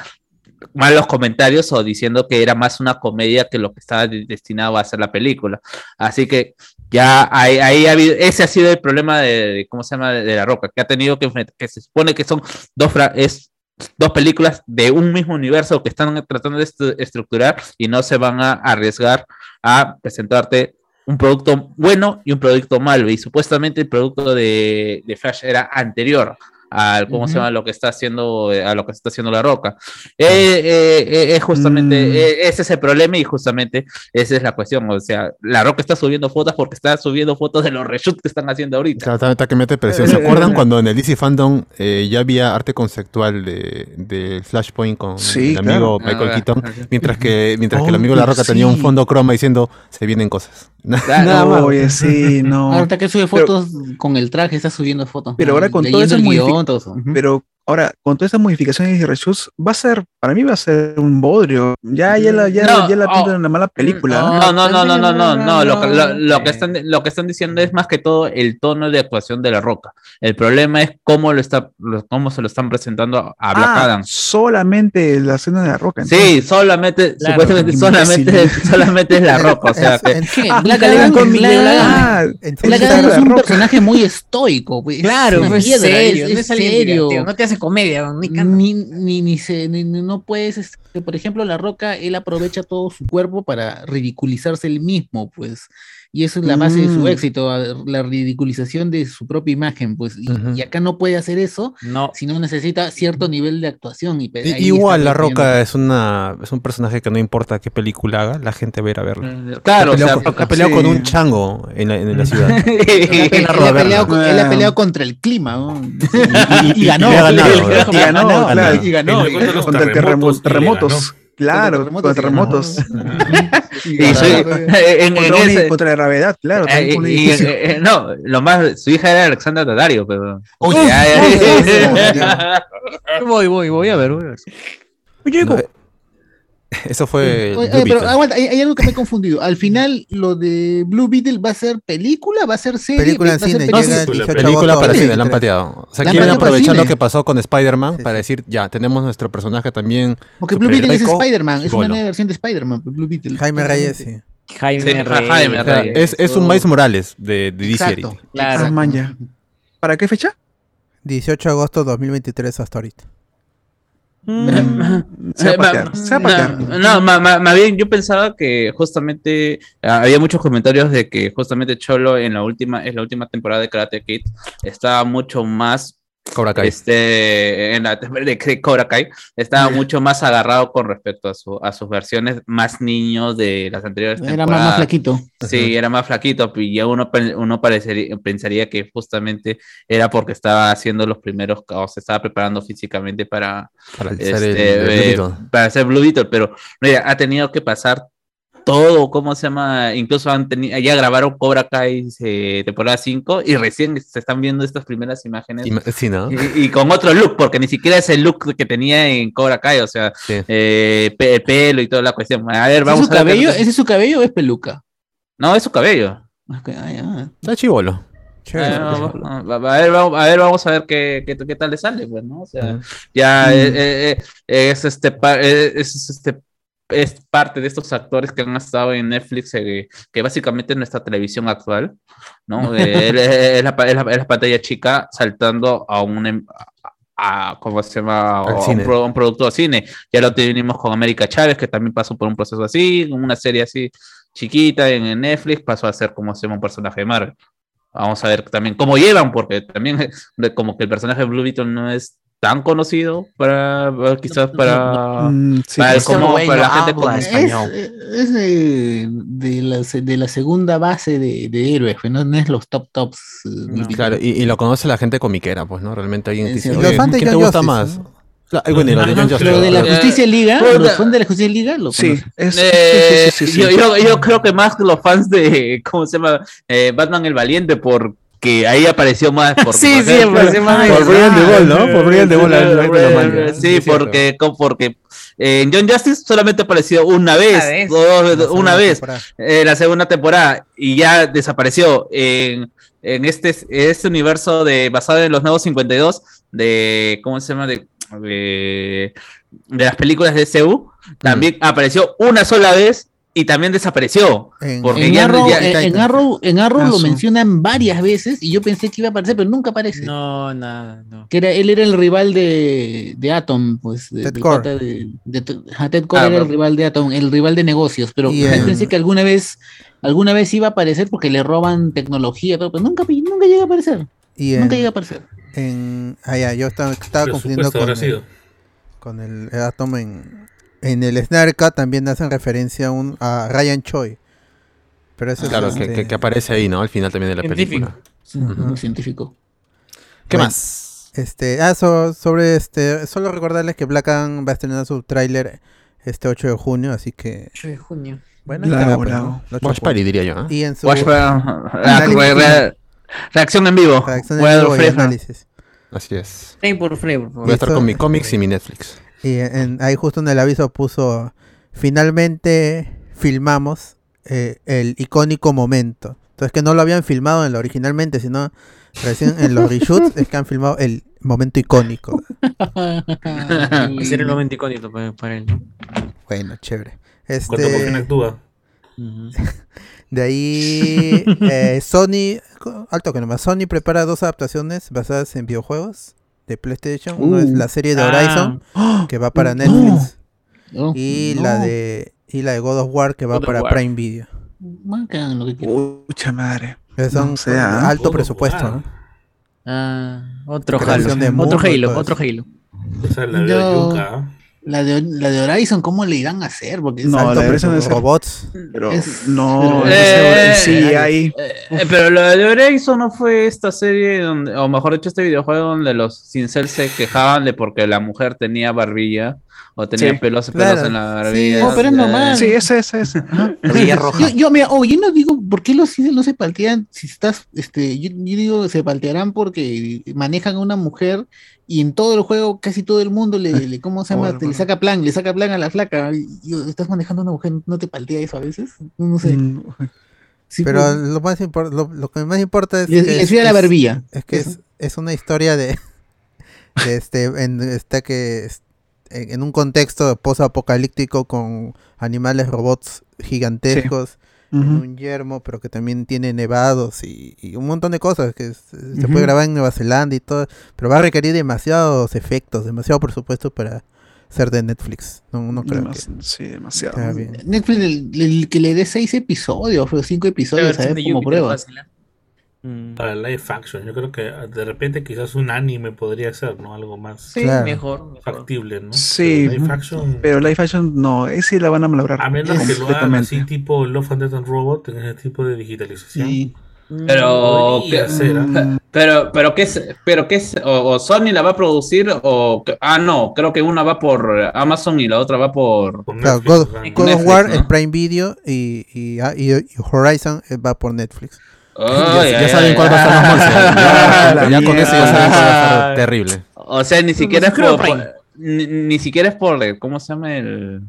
malos comentarios o diciendo que era más una comedia que lo que estaba de- destinado a hacer la película. Así que ya ahí, ahí ha habido, ese ha sido el problema de, de- ¿cómo se llama? De, de la roca, que ha tenido que enfrentar, que se supone que son dos, es, dos películas de un mismo universo que están tratando de estru- estructurar y no se van a arriesgar a presentarte un producto bueno y un producto malo. Y supuestamente el producto de, de Flash era anterior al cómo se Ujú. llama lo que está haciendo eh, a lo que está haciendo la roca Eh, eh, eh, es justamente Mm. eh, ese es el problema y justamente esa es la cuestión o sea la roca está subiendo fotos porque está subiendo fotos de los reshoots que están haciendo ahorita está que mete presión. ¿Se (laughs) acuerdan cuando en el DC Fandom eh, ya había arte conceptual de, de Flashpoint con Sí, el amigo claro. Michael Ah, Keaton? ah, Mientras que, mientras que el Oh, amigo La Roca tenía un sí. fondo croma diciendo se vienen cosas. (laughs) Claro, Nada más. Oye, sí, no. Ahorita que sube fotos con el traje, está subiendo fotos. Pero ¿no? ahora con todo Leyendo eso guion, todo eso. Pero Ahora, con todas estas modificaciones y reshoots, va a ser, para mí va a ser un bodrio. Ya, ya la, ya, No, ya la oh, una mala película. No, no, no, no, no, no, no. Lo, que- lo, lo que están, lo que están diciendo es más que todo el tono de actuación de la roca. El problema es cómo lo está, cómo se lo están presentando a Black Ah, Adam. solamente la escena de la roca. Sí, solamente, Claro, supuestamente solamente, (laughs) solamente es la (laughs) roca. O sea, que. Ah, Black Adam, Black Adam- Adam es un personaje muy estoico. Claro, es serio, es, serio. no te hace comedia, ni. Ni, ni, se, ni- ni- no puedes, este, por ejemplo, La Roca, él aprovecha todo su cuerpo para ridiculizarse él mismo, pues, y eso es la base de su Mm. éxito, la ridiculización de su propia imagen, pues, y, y acá no puede hacer eso, No. si no necesita cierto nivel de actuación. Y, ahí Igual La. Roca es una es un personaje que no importa qué película haga, la gente va a ir a verlo. eh, claro, ha o sea, peleado, ha peleado sí. con un chango en la, en la (laughs) ciudad. Él ha, peleado, con- él ha peleado contra el clima, ¿no? (laughs) y- y ganó. y Y. Y ganó, ganó, claro. y ganó, y contra los terremotos. Claro, Contra terremotos, Contra, la gravedad, claro. eh, y- eh, eh, no, lo más, su hija era Alexandra Daddario, pero. Uy, Ya, ya, uy, (laughs) ya. uy, Voy, voy, voy a ver, voy a ver. No, eh, (laughs) Eso fue. Oye, Blue oye, pero Beetle. aguanta, hay, hay algo que me he confundido. Al final, lo de Blue Beetle va a ser película, va a ser serie. Película en va a ser cine, película? película, 18 de Película para cine, la han 23. pateado. O sea, La quieren aprovechar lo que pasó con Spider-Man Sí, para decir, ya, tenemos nuestro personaje también. Porque Blue Beetle es Spider-Man, es una nueva versión de Spider-Man, Blue Beetle. Jaime Reyes, sí. Jaime Sí, Reyes. Jaime O sea, Reyes. es, es un Miles Morales de, de DC Exacto. Claro. Ah. ¿Para qué fecha? 18 de agosto 2023 hasta ahorita. Se va a Eh, patear, ma- se va a patear. No, no, ma- ma- más bien yo pensaba que justamente ah, había muchos comentarios de que justamente Cholo en la última en la última temporada de Karate Kid estaba mucho más Cobra Kai. este en la de de Cobra Kai estaba mucho más agarrado con respecto a su a sus versiones más niños de las anteriores Era más, temporadas. más flaquito. Sí, era más flaquito y ya uno, uno parecería, pensaría que justamente era porque estaba haciendo los primeros, o se estaba preparando físicamente para, Para este, hacer el- el eh, Blue Beetle. para hacer Blue Beetle, pero mira, ha tenido que pasar todo, ¿cómo se llama? Incluso han tenido, ya grabaron Cobra Kai eh, temporada 5 y recién se están viendo estas primeras imágenes. Y- Sí, ¿no? Y, y con otro look, porque ni siquiera es el look que tenía en Cobra Kai, o sea, Sí. eh, pe- pelo y toda la cuestión. A ver, ¿Ese es vamos su a ver cabello? ¿Ese es su cabello o es peluca? No, es su cabello. Ah. Está chivolo. Ah, a, ver, vamos, a ver, vamos a ver qué, qué, qué tal le sale, pues, ¿no? O sea, ya Mm. eh, eh, eh, es, este, pa- eh, es, este, es parte de estos actores que han estado en Netflix, eh, que básicamente es nuestra televisión actual, ¿no? (laughs) Eh, es, la, pa- es la- es la pantalla chica saltando a un... em- A, a- ¿Cómo se llama? A un, pro- un producto de cine. Ya lo tuvimos con América Chávez, que también pasó por un proceso así, una serie así chiquita en, en Netflix, pasó a ser como se llama un personaje de Marvel. Vamos a ver también cómo llevan, porque también (laughs) como que el personaje de Blue Beetle no es tan conocido para, para- quizás para, sí, para, el pues, como- güey para no la gente habla como- español. Es, es de, de la, de la segunda base de, de héroes, pues, no, no es los top tops. eh, Beetle. Claro, y, y lo conoce la gente comiquera, pues, ¿no? Realmente alguien que Sí, dice. "Oye, Los fans de ¿quién te gusta Justice, más? ¿no? Claro, bueno, y los de John Ajá, Justice. Lo de la Eh, Justicia Liga, puta. los fans de la Justicia Liga lo Sí, es, sí, Eh, sí, sí, sí, Yo, sí. yo, yo creo que más los fans de, (laughs) ¿cómo se llama? Eh, Batman el Valiente, porque ahí apareció más. Porque, (laughs) Sí, sí, apareció más Por Brian de Ball, ¿no? Por Brian de Ball. Sí, porque, porque eh, en John Justice solamente apareció una vez, una vez, temporada. eh, la segunda temporada, y ya desapareció en, en este, este universo de basado en los nuevos 52, de, ¿cómo se llama? De, de, de las películas de CU, también apareció una sola vez y también desapareció. En- Porque En ya- Arrow, ya- en, en. Arrow, en Arrow lo mencionan varias veces y yo pensé que iba a aparecer, pero nunca aparece. No, nada, no. Que era, él era el rival de, de Atom, pues. De, Ted del Core. de- de- Ted Core Ah, era el rival de Atom, el rival de negocios. Pero Y yo en- pensé que alguna vez, alguna vez iba a aparecer porque le roban tecnología, pero nunca, nunca llega a aparecer. Y Nunca en, llega a aparecer. en- ah, ya, yo estaba, estaba confundiendo con el, con el Atom en, en el Cut también hacen referencia a, un, a Ryan Choi. Pero eso es Claro, que, este, que- que aparece ahí, ¿no? Al final también de la Científico. película. Un científico. ¿Qué Bueno. más? Este, ah, so- sobre este, solo recordarles que Black Adam va a estrenar su tráiler este 8 de junio, así que 8 de junio. bueno, 8 de Watch. Party, diría yo. ¿eh? Y en su Watch, re- reacción en vivo. reacción en vivo y análisis. Así es. Frame por frame, por favor. Voy a estar con mi cómics y mi Netflix. Y en- ahí justo en el aviso puso, finalmente filmamos eh, el icónico momento. Entonces que no lo habían filmado en lo originalmente, sino recién en los reshoots es que han filmado el momento icónico. (laughs) Ese era el momento icónico para, para él, ¿no? Bueno, chévere. Este, actúa. (laughs) De ahí eh, Sony, alto que nomás, Sony prepara dos adaptaciones basadas en videojuegos de PlayStation. Uno es Uh. la serie de Ah. Horizon, ¡Oh! que va para No. Netflix. No, Y no. la de y la de God of War que va God para. Prime Video. Man, que hagan lo que quieran. Pucha madre. Que son No sé, ah. alto God presupuesto. ¿no? Ah, otro Halo. Otro Halo, otro. Halo. Esa es la de Yo- Yuka. La de, la de Horizon, ¿cómo le irán a hacer? Porque No, alto la de Horizon es- robots. Pero Es- no, Eh, sí hay. Eh, pero lo de Horizon no fue esta serie donde, o mejor dicho, este videojuego donde los cincel se quejaban de porque la mujer tenía barbilla o tenía Sí, pelos, claro. pelos en la Sí, barbilla. no, pero es normal. Sí, ese, ese, ese. Barbilla. Yo, yo, mira, oh, yo no digo, ¿por qué los cines no se paltean si estás, este, yo, yo digo, se paltearán porque manejan a una mujer y en todo el juego casi todo el mundo le, le ¿cómo se llama? Te le saca plan, le saca plan a la flaca. Y, y estás manejando a una mujer, ¿no te paltea eso a veces? No, sé. Mm, Sí, Pero pues, lo más lo, lo que más importa es le, que es, a la barbilla. es que es, es una historia de, (laughs) de este en está que en, en un contexto post-apocalíptico con animales robots gigantescos en un yermo, pero que también tiene nevados y, y un montón de cosas que se puede grabar en Nueva Zelanda y todo, pero va a requerir demasiados efectos, demasiado presupuesto para ser de Netflix. No, no creo que Sí, demasiado. Netflix, el, el que le dé seis episodios o cinco episodios, ¿sabes? de Como prueba. fácil, ¿eh? Mm. Para live action. Yo creo que de repente quizás un anime podría ser, ¿no? Algo más Sí, Claro. mejor, factible, ¿no? Sí, Pero live action. Pero live action no, ese la van a malograr a menos que lo hagan así tipo Love and Death and Robot en ese tipo de digitalización. Sí. Pero, Podría ¿qué- ser, ¿ah? Mm, pero, pero qué es, pero qué es, o, o Sony la va a producir o, ah no, creo que una va por Amazon y la otra va por, Por Claro, Netflix, God, of War ¿no? Prime Video y, y, ah, y- y Horizon eh, va por Netflix. Ya saben cuál va a ay. más monstruo. Ya, con eso ya saben cuál va a ser terrible. O sea, ni siquiera es por, ni, ni siquiera es por ¿cómo se llama el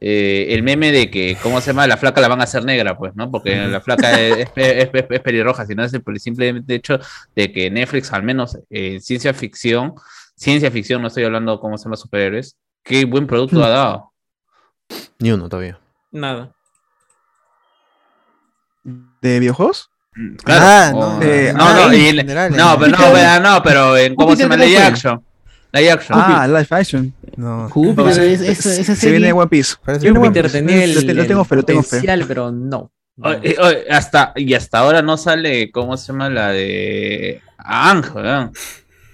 eh, el meme de que cómo se llama la flaca la van a hacer negra, pues, ¿no? Porque la flaca es, es, es- es- es pelirroja, sino es el por el simple hecho de que Netflix, al menos en ciencia ficción, ciencia ficción, no estoy hablando cómo se llama superhéroes, qué buen producto ha dado. Ni uno todavía. Nada. ¿De videojuegos? Mm, Claro. Ah, o- no, eh, no, ah, no, en general, pero no, no, pero en cómo se llama live action. Live action. Ah, live action. No. Júpiter, No, es- es- esa se viene One Piece. Júpiter Piece. tenía el, Lo te- lo tengo fe, lo tengo fe. pero no. Hasta, y hasta ahora no sale, ¿cómo se llama? La de Ángel, ¿no?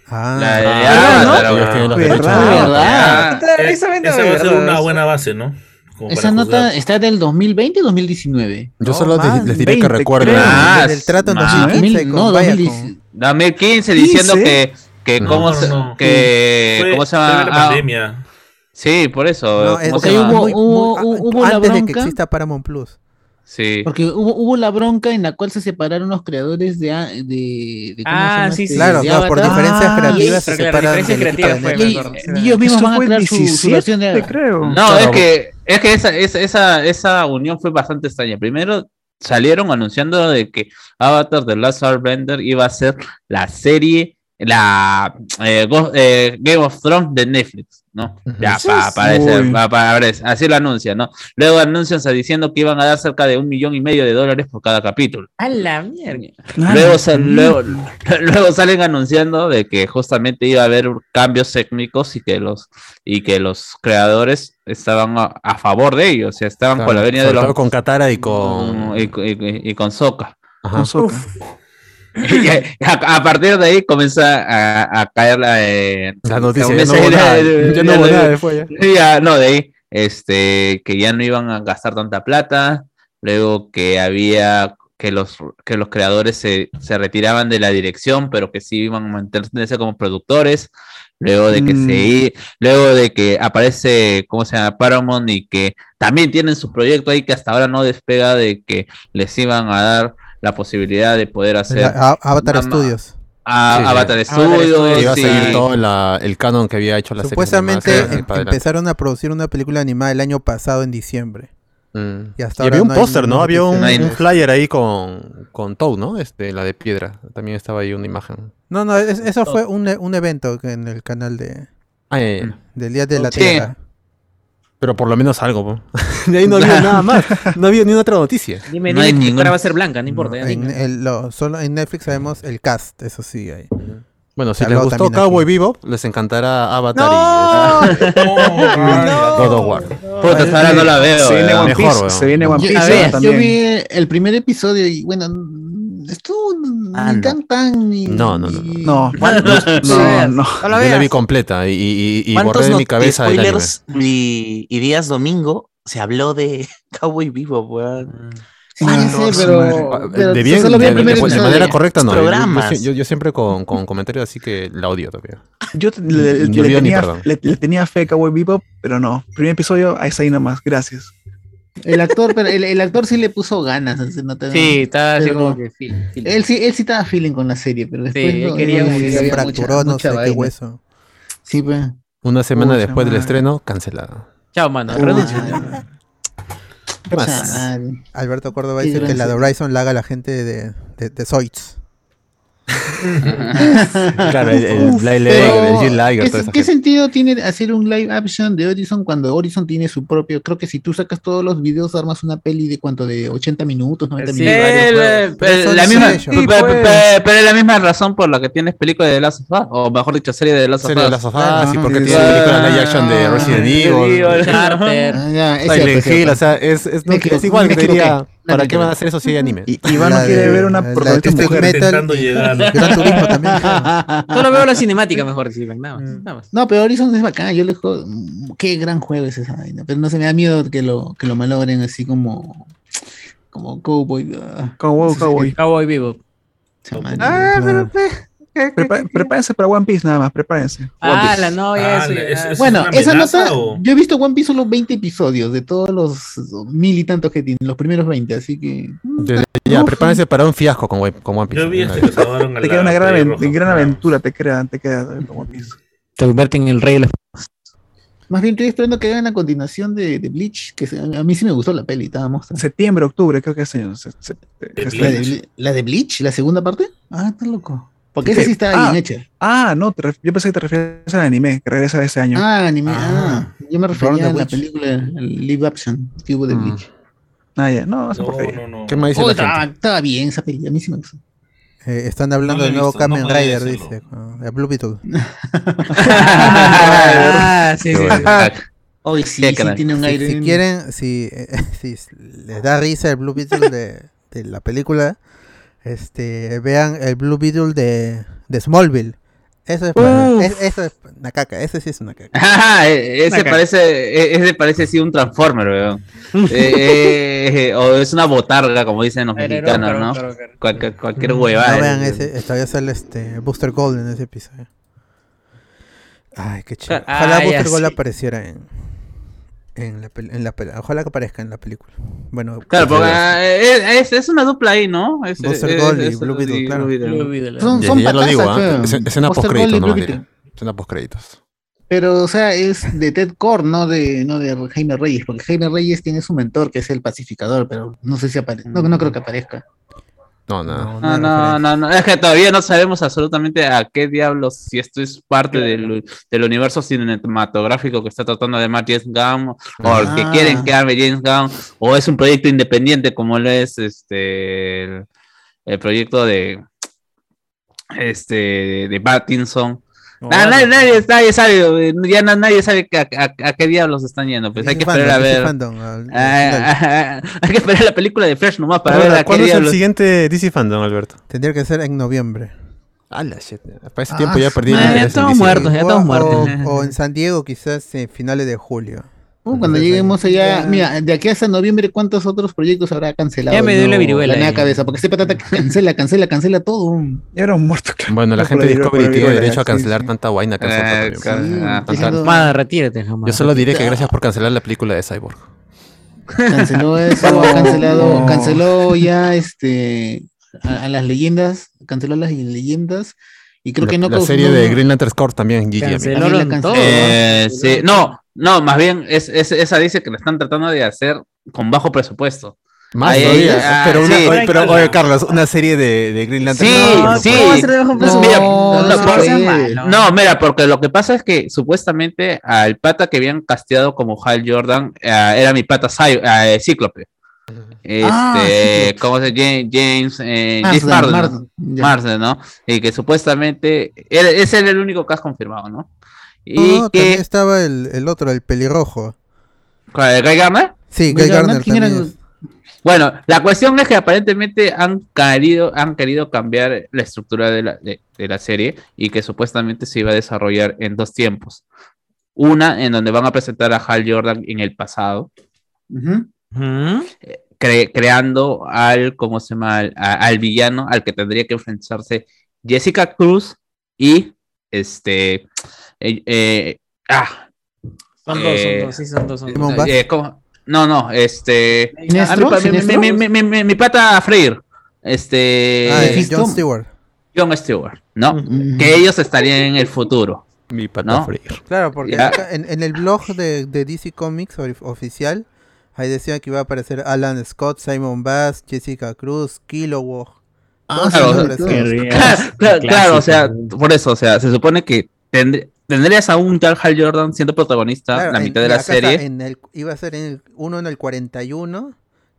Ah, La de ¿verdad, no? ¿Verdad? ¿Verdad? Ah, esa va a ser una buena base, ¿no? Como Esa nota juzgar. está del 2020 o 2019. Yo No, solo les- más, les diré que 20, recuerden. creo. Ah, desde el trato en más. 2015 con, no, vaya, 2010. con- 2015 diciendo 15. que, que No, cómo no, se, no. que, Fue- ¿cómo se fue llama? la Ah, pandemia. sí, por eso. No, ¿cómo es- se Porque llama? hubo- muy- hubo- muy- hubo la antes de que bronca. exista Paramount Plus. Sí. Porque hubo, hubo la bronca en la cual se separaron los creadores de, a- de, de ¿cómo Ah, se sí, este? sí, Claro, por Avatar. diferencias Ah, creativas se separan diferencias creativas fue. Y, ellos mismos van a crear su, su 17, versión de creo. No, Claro. es que, es que esa, esa, esa, esa unión fue bastante extraña. Primero salieron anunciando de que Avatar The Last Airbender iba a ser la serie, la eh, eh, Game of Thrones de Netflix, ¿no? Ya, pa- pa- aparecer, así lo anuncian, ¿no? Luego anuncian diciendo que iban a dar cerca de un millón y medio de dólares por cada capítulo. A la mierda. Luego, sal- luego, (laughs) luego salen anunciando de que justamente iba a haber cambios técnicos y que los y que los creadores estaban a, a favor de ellos, o sea, estaban con la venia de los con Katara y con. y, y- y con Sokka. Ajá. Con. (laughs) A, a partir de ahí comienza a, a caer la, eh, La noticia. Ya no hubo nada. (laughs) de- Ya no hubo nada después. ya. Sí, ya, no, de ahí, este, que ya no iban a gastar tanta plata, luego que había que los, que los creadores se, se retiraban de la dirección, pero que sí iban a mantenerse como productores, luego de que Mm. se luego de que aparece, ¿cómo se llama? Paramount y que también tienen su proyecto ahí que hasta ahora no despega de que les iban a dar la posibilidad de poder hacer La- A- Avatar una Studios. a Sí, sí. Avatar Avatar Studios. Iba a y- seguir todo la- el canon que había hecho la serie. Supuestamente animada, em- empezaron a producir una película animada el año pasado en diciembre. Mm. Y hasta Y ahora había un no póster, ¿no? Había un, flyer ahí con, con Toad, ¿no? Este, la de piedra. También estaba ahí una imagen. No, no, es- eso fue un, un evento que en el canal de, Ah, ya. del Día de la Sí. Tierra. Pero por lo menos algo, po. (laughs) De ahí no había (laughs) nada más. No había ni una otra noticia. Dime, No dime que ningún- va a ser blanca, no importa. ya En, dime. el- lo- solo en Netflix sabemos el cast, eso sí. Hay. Bueno, si les gustó Cowboy. Vivo, les encantará Avatar y (laughs) God of War. Ahora no la veo. Se viene. One Mejor, Piece. Se viene One Yo, Piece a ahora ver, yo vi el primer episodio y bueno, estuvo Ah, ni no. tan tan ni. No, no, no. ni- No, ¿Cuántos? no, no. (laughs) Yo la vi completa y, y, y ¿Cuántos borré de no- mi cabeza el anime. spoilers y, y días domingo se habló de (laughs) Cowboy Vivo, weón? Sí, sí, no, pero, su pero de bien, manera correcta no. Yo- yo- Programas. Yo, yo siempre con, con comentarios así que la odio todavía. (laughs) Yo le, ni le, le tenía fe a Cowboy Bebop, pero no. Primer episodio, ahí está ahí nomás. Gracias. El actor, pero el, el actor sí le puso ganas. nota- Sí, está así Pero- como que sí. sí. Él sí, él sí estaba feeling con la serie, pero después él no, quería no, sí, Se fracturó, mucha- no mucha sé qué hueso. Sí, pues. Una semana después del estreno, cancelada. Chao, mano. Uy. Alberto Córdoba dice que la de Horizon la haga la gente de, de, de Zoids. (laughs) Claro, el, el Uf, Blade pero, el Liger, ¿qué, sentido tiene hacer un live action de Horizon cuando Horizon tiene su propio? Creo que si tú sacas todos los videos, armas una peli de cuánto, de 80 minutos, 90 Sí, minutos. El- Pero la misma, Sí, pues. es la misma razón por la que tienes película de The Last of Us, o mejor dicho, serie de The Last of Serie de Us. las sofás y Ajá, porque sí, tiene sí. película live action de Ah, Resident Evil. Evil. Charter. Ah, ya, es cierto. Hill, o sea, es, es, no- Me equivoqué, es igual que diría. ¿Para qué van a hacer eso si hay anime? Y Iván no quiere de- ver una protagonista mujer. Metal Intentando llegar. Gran Turismo también. (laughs) Solo veo la cinemática mejor, sí, nada más. Nada más. No, pero Horizon es bacán, yo le juego, mm, qué gran juego es esa vaina, pero no se me da miedo que lo, que lo malogren así como, como Cowboy. ah, Cowboy, Cowboy. Cowboy Vivo. Ah, pero pe- prepa- prepárense para One Piece nada más, prepárense. Ah, la novia, Ah, eso. es- ya. es- Bueno, una esa nota, o- yo he visto One Piece solo 20 episodios de todos los mil y tantos que tiene, los primeros 20, así que... mm, Desde ya, prepárense para un fiasco con, One- con One Piece. Yo vi este Te la queda una gran, aventura, te queda, te queda One Piece. Te convierte en el rey de las. Más bien estoy esperando que hagan la continuación de, de Bleach, que se- a mí sí me gustó la peli, estaba mostrando. Septiembre, octubre, creo que es año. se- se- ¿La de, año. Ble- la de Bleach? ¿La segunda parte? Ah, está loco. Porque esa sí está Ah. bien hecha. Ah, no, te yo pensé que te refieres al anime, que regresa ese año. Ah, anime. Ah. Ah, yo me refería a la Witch. película, el live action que hubo de Mm. Bleach. Ah, ya, no, No, no, no. ¿Qué más dice Oh, la estaba, gente? estaba bien esa película, a mí sí me gustó. Eh, están hablando No del nuevo visto, no Kamen podría Rider, dice. de Blue Beetle. (laughs) Ah, sí, sí. sí. Hoy sí, sí crack. tiene un Si, aire. si quieren, si, eh, (laughs) si les da risa el Blue Beetle de, de la película, este vean el Blue Beetle de, de Smallville. Eso es, para- Uf. es- eso es una caca, ese sí es una caca. (laughs) Ah, e- ese parece, e- ese parece sí un Transformer, weón. (laughs) Eh, eh, o es una botarga, como dicen los mexicanos, ¿no? Cualquier, cualquier huevada. No vean ese, todavía sale este Booster Gold en ese episodio. Ay, qué chido. Ah, Ojalá ya, Booster Gold sí. apareciera en, en la, en la Ojalá que aparezca en la película. Bueno, Claro, porque ah, es, es- es una dupla ahí, ¿no? Es, Booster es- Gold y es- Blue Beetle, y claro. Blue Beetle. Son, son ya lo digo, patazas, ¿ah? escena Buster no. Escena postcréditos. Pero, o sea, es de Ted Core, no de, no de Jaime Reyes, porque Jaime Reyes tiene su mentor, que es el pacificador, pero no sé si aparece. No, no creo que aparezca. No, no. no, No, hay no, no, no, es que todavía no sabemos absolutamente a qué diablos, si esto es parte del, del universo cinematográfico que está tratando de armar James Gunn, o Ah. que quieren que arme James Gunn, o es un proyecto independiente como lo es este el, el proyecto de este de Pattinson. Na- nadie, nadie, nadie sabe, ya na- nadie sabe que a, a- a qué diablos están yendo, pues hay que esperar a Fandom, DC ver. Fandom, al-. Ah, (laughs) hay que esperar la película de Fresh nomás para ver a qué ¿Cuándo es el siguiente DC Fandom, Alberto? Tendría que ser en noviembre. Ah, la shit. Para ese Ah, tiempo ya perdí el ah, ya estamos muertos. ya O- estamos o- muertos. O, en San Diego quizás en finales de julio. Uh, cuando Entonces, lleguemos allá, mira, de aquí hasta noviembre, ¿cuántos otros proyectos habrá cancelado? Ya me dio la viruela ahí. cabeza, porque este patata (laughs) cancela, cancela, cancela todo. Ya era un muerto, claro. Bueno, la gente de la Discovery la tiene derecho a cancelar sí. tanta vaina que Eh, ah, tanta- sí, Jamás, retírate, jamás. Yo solo diré que gracias por cancelar la película de Cyborg. Canceló eso, ha (laughs) cancelado, canceló ya este a, a las leyendas, canceló las leyendas y creo la, que no la serie no- de Green Lantern Corps también. También la canceló. Eh, sí, no, no, más bien es, es- esa dice que la están tratando de hacer con bajo presupuesto. Más ahí, ah, pero, una, sí. oye, pero oye, Carlos, una serie de, de Green Lantern. Sí, No, sí. ¿cómo va a ser No, de bajo presupuesto? mira, No, no, mira, porque lo que pasa es que supuestamente al pata que habían casteado como Hal Jordan eh, era mi pata Cy- eh, Cíclope. Este, Ah. ¿cómo se llama? James, James, eh, Marsden, James Marsden, Marsden, ¿no? ya. Marsden, ¿no? Y que supuestamente él, es él el único que has confirmado, ¿no? Y No, que también estaba el, el otro, el pelirrojo. ¿Cuál, ¿Guy Garner? Sí, Guy Garner ¿quién era también. el- Bueno, la cuestión es que aparentemente han querido, han querido cambiar la estructura de la, de, de la serie y que supuestamente se iba a desarrollar en dos tiempos. Una en donde van a presentar a Hal Jordan en el pasado, cre- creando al, ¿cómo se llama? Al, a- al villano al que tendría que enfrentarse Jessica Cruz y este... eh, eh, ah, Son dos, son eh, dos, sí, son dos. Son dos. Eh, ¿cómo? No, no, este... ah, mi, mi- mi- mi- mi- mi- mi- mi pata Freire, este... Ah. Jon Stewart. John Stewart, ¿no? Mm. Que ellos estarían en el futuro. Mi pata ¿No? Freire. Claro, porque en, en el blog de, de DC Comics oficial, ahí decía que iba a aparecer Alan Scott, Simon Bass, Jessica Cruz, Kilowog. Ah, claro. Claro, claro, claro, o sea, por eso, o sea, se supone que tendrías a un tal Hal Jordan siendo protagonista Claro, la en- mitad de la serie. en el- iba a ser en el- uno en el 41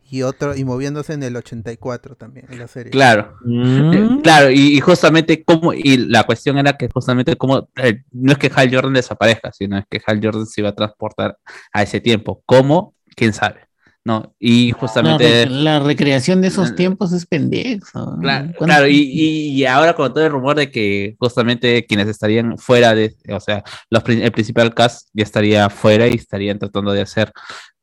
y otro y moviéndose en el 84 también en la serie. Claro, Eh, claro, y, y justamente como, y la cuestión era que justamente como, eh, no es que Hal Jordan desaparezca, sino es que Hal Jordan se iba a transportar a ese tiempo. ¿Cómo? ¿Quién sabe? No, y justamente... la recreación de esos tiempos es pendejo. Claro, ¿Cuánto- claro, y, y- ahora con todo el rumor de que justamente quienes estarían fuera de, o sea, los, el principal cast ya estaría fuera y estarían tratando de hacer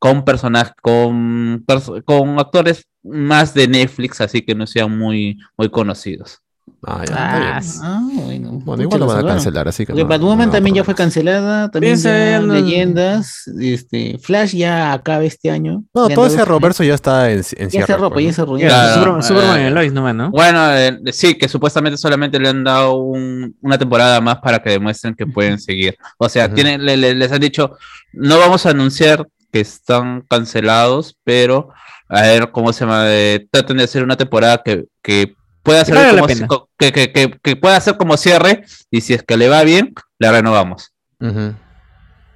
con personajes, con, con actores más de Netflix, así que no sean muy, muy conocidos. Ah, ya, Ah, está bien. ah, bueno. Igual lo van a cancelar, así que. No- Batwoman no también ya fue cancelada, también ya leyendas, este, Flash ya acaba este año. No, todo ese reverso ya está en, en Ya pues, ya. Claro, Superman, Superman eh, y Lois nomás, ¿no? Bueno, eh, sí, que supuestamente solamente le han dado un- una temporada más para que demuestren que pueden seguir. O sea, tienen, le- le- les han dicho, no vamos a anunciar que están cancelados, pero a ver cómo se llama, eh, traten de hacer una temporada que, que pueda ser vale la como, pena. que, que- que- que pueda ser como cierre, y si es que le va bien, la renovamos. Ujú.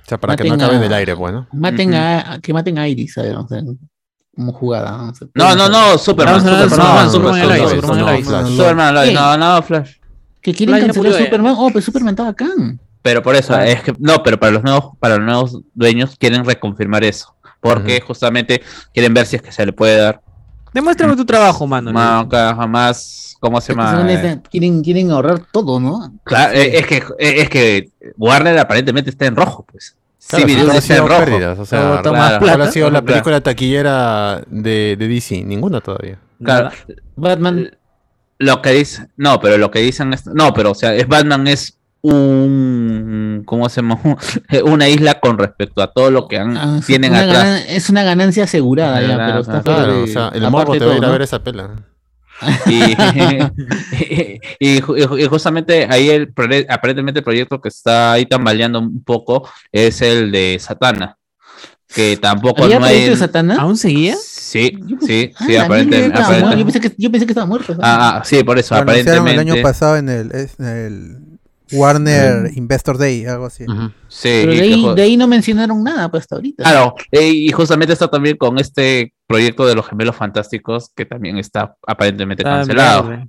O sea, para que no Maten acabe en a- el aire, bueno. Maten Ujú. a, que maten a Iris, ver, o sea, como jugada. o sea, No, no, no, Superman, Superman, Superman, Superman, no, no, Flash. Que quieren Flash cancelar ya. Superman. Oh, pero Superman estaba acá. Pero por eso, Ah. es que no, pero para los nuevos, para los nuevos dueños quieren reconfirmar eso. Porque justamente quieren ver si es que se le puede dar Demuéstrame tu trabajo, mano. más, jamás, ¿cómo se llama? Quieren, quieren ahorrar todo, ¿no? claro, es que es que Warner aparentemente está en rojo, pues. Claro, Civil todo ha está sido en rojo. pérdidas, o sea, claro, toma Claro. plata. ¿cuál ha sido la Claro. película taquillera de, de DC? Ninguna todavía. Claro, Batman. lo que dice, no, pero lo que dicen es, no, pero o sea, es Batman es un, ¿cómo se llama? (laughs) Una isla con respecto a todo lo que han, ah, tienen una atrás. ganan- es una ganancia asegurada ya, pero está claro, de- o sea, el morbo de te va a ir todo, ver esa pela. Y, (laughs) y, y ju- y ju- y justamente ahí el aparentemente el proyecto que está ahí tambaleando un poco es el de Satana. Que tampoco ¿Había no proyecto hay. de Satana? ¿Aún seguía? Sí, Yo pensé- sí, ah, sí, la aparente- mierda, estaba aparente- muerto. Yo pensé que, yo pensé que estaba muerto. ¿sabes? Ah, ah, sí, por eso, anunciaron el aparentemente. año pasado en el, es- en el Warner Investor Day, algo así. Sí, pero de ahí, ju- de ahí no mencionaron nada, pues hasta ahorita. Claro, eh, y justamente está también con este proyecto de los gemelos fantásticos que también está aparentemente Está cancelado.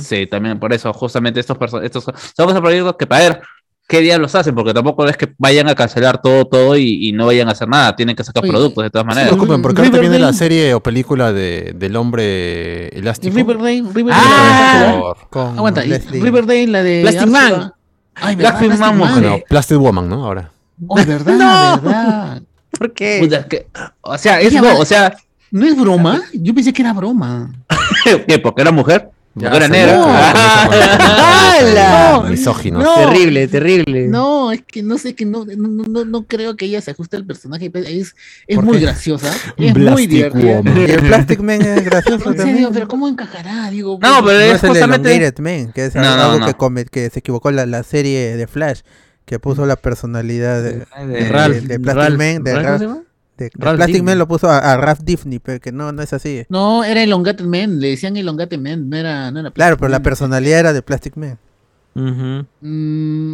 Sí, también por eso, justamente estos estos son esos proyectos que para ver qué diablos hacen, porque tampoco es que vayan a cancelar todo, todo y, y no vayan a hacer nada, tienen que sacar Oye, productos de todas No se maneras. preocupen, porque ahorita viene la serie o película de, del hombre elástico. Riverdale, Riverdale. Ah, Por- Con Aguanta. Riverdale, la de. Plastic. Man. Ay. Plastic Plastic Man, Man. Bueno, Plastic Woman, ¿no? Ahora. Oh, verdad, verdad. ¿Por qué? Puta, es que- o sea, es no, o sea, ¿No es broma? Yo pensé que era broma. (laughs) ¿qué? ¿Porque era mujer? Ya, ¿Porque era se negra? cuestión. Misógino. No, Terrible, terrible. No, es que no sé que no, no, no, no creo que ella se ajuste al personaje. Es, es ¿Por muy qué? graciosa. (laughs) Es muy Plastic divertida. Woman. Y (laughs) el Plastic Man es (laughs) gracioso En también. serio, pero ¿cómo encajará? Digo, No, pues, pero No es es el justamente. Elongated Man, que es No, no, algo no. Que, come- que se equivocó la, la serie de Flash, que puso la personalidad de, de- de Ralph, de Plastic Ralph- Man, de Ralph, ¿cómo Ralph- se llama? De- Plastic Dibny. Man lo puso a, a Ralph Diffney, pero que no, no es así. No, era Elongated Man, le decían Elongated Man, no era, no era Claro, pero la personalidad era de Plastic Man. Mm,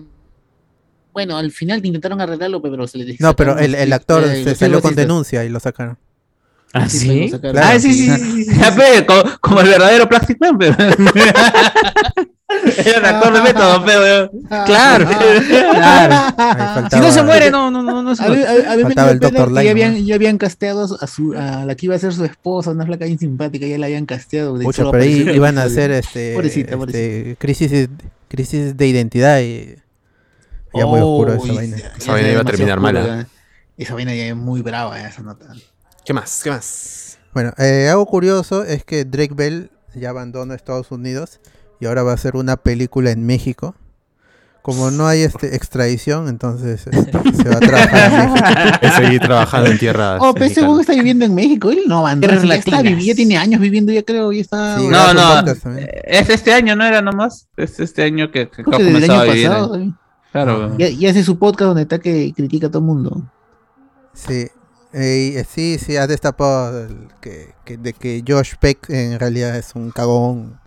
bueno, al final intentaron arreglarlo, pero se les No, pero el, el actor eh, se salió con denuncia y lo sacaron. ¿Ah, Sí, sí? Claro. Ah, sí, sí, sí. sí. (laughs) Ya, pe, como, como el verdadero Plastic Man, pero. (laughs) (laughs) Era un actor de método, pero. Claro, claro. Ahí Si no se muere, no, no, no, no se muere. a- mí me el Dr. ya habían, ya habían casteado a, su, a la que iba a ser su esposa, una flaca bien simpática, ya la habían casteado. de solo pero ahí iban a hacer (laughs) este, Pobrecita, este, pobrecita. crisis, crisis de identidad y ya muy oscuro esa vaina. ya- Esa ya vaina iba a terminar mala. ya. Esa vaina ya es muy brava, ya, esa nota. ¿Qué más? ¿Qué más? Bueno, eh, algo curioso es que Drake Bell ya abandona Estados Unidos y ahora va a hacer una película en México. Como no hay este (laughs) extradición, entonces este, se va a trabajar en México. (laughs) Es seguir trabajando en tierra. Oh, pero ese está viviendo en México, él no Tierras ya, está, ya tiene años viviendo, ya creo, ya está. Sí, No, no. Es este año, ¿no era nomás? Es este año que, que el año a vivir. pasado. ahí. ¿eh? Claro. Ya, ya hace su podcast donde está que critica a todo el mundo. Sí, Eh, eh, sí, sí, ha destapado el que, que- de que Josh Peck en realidad es un cagón.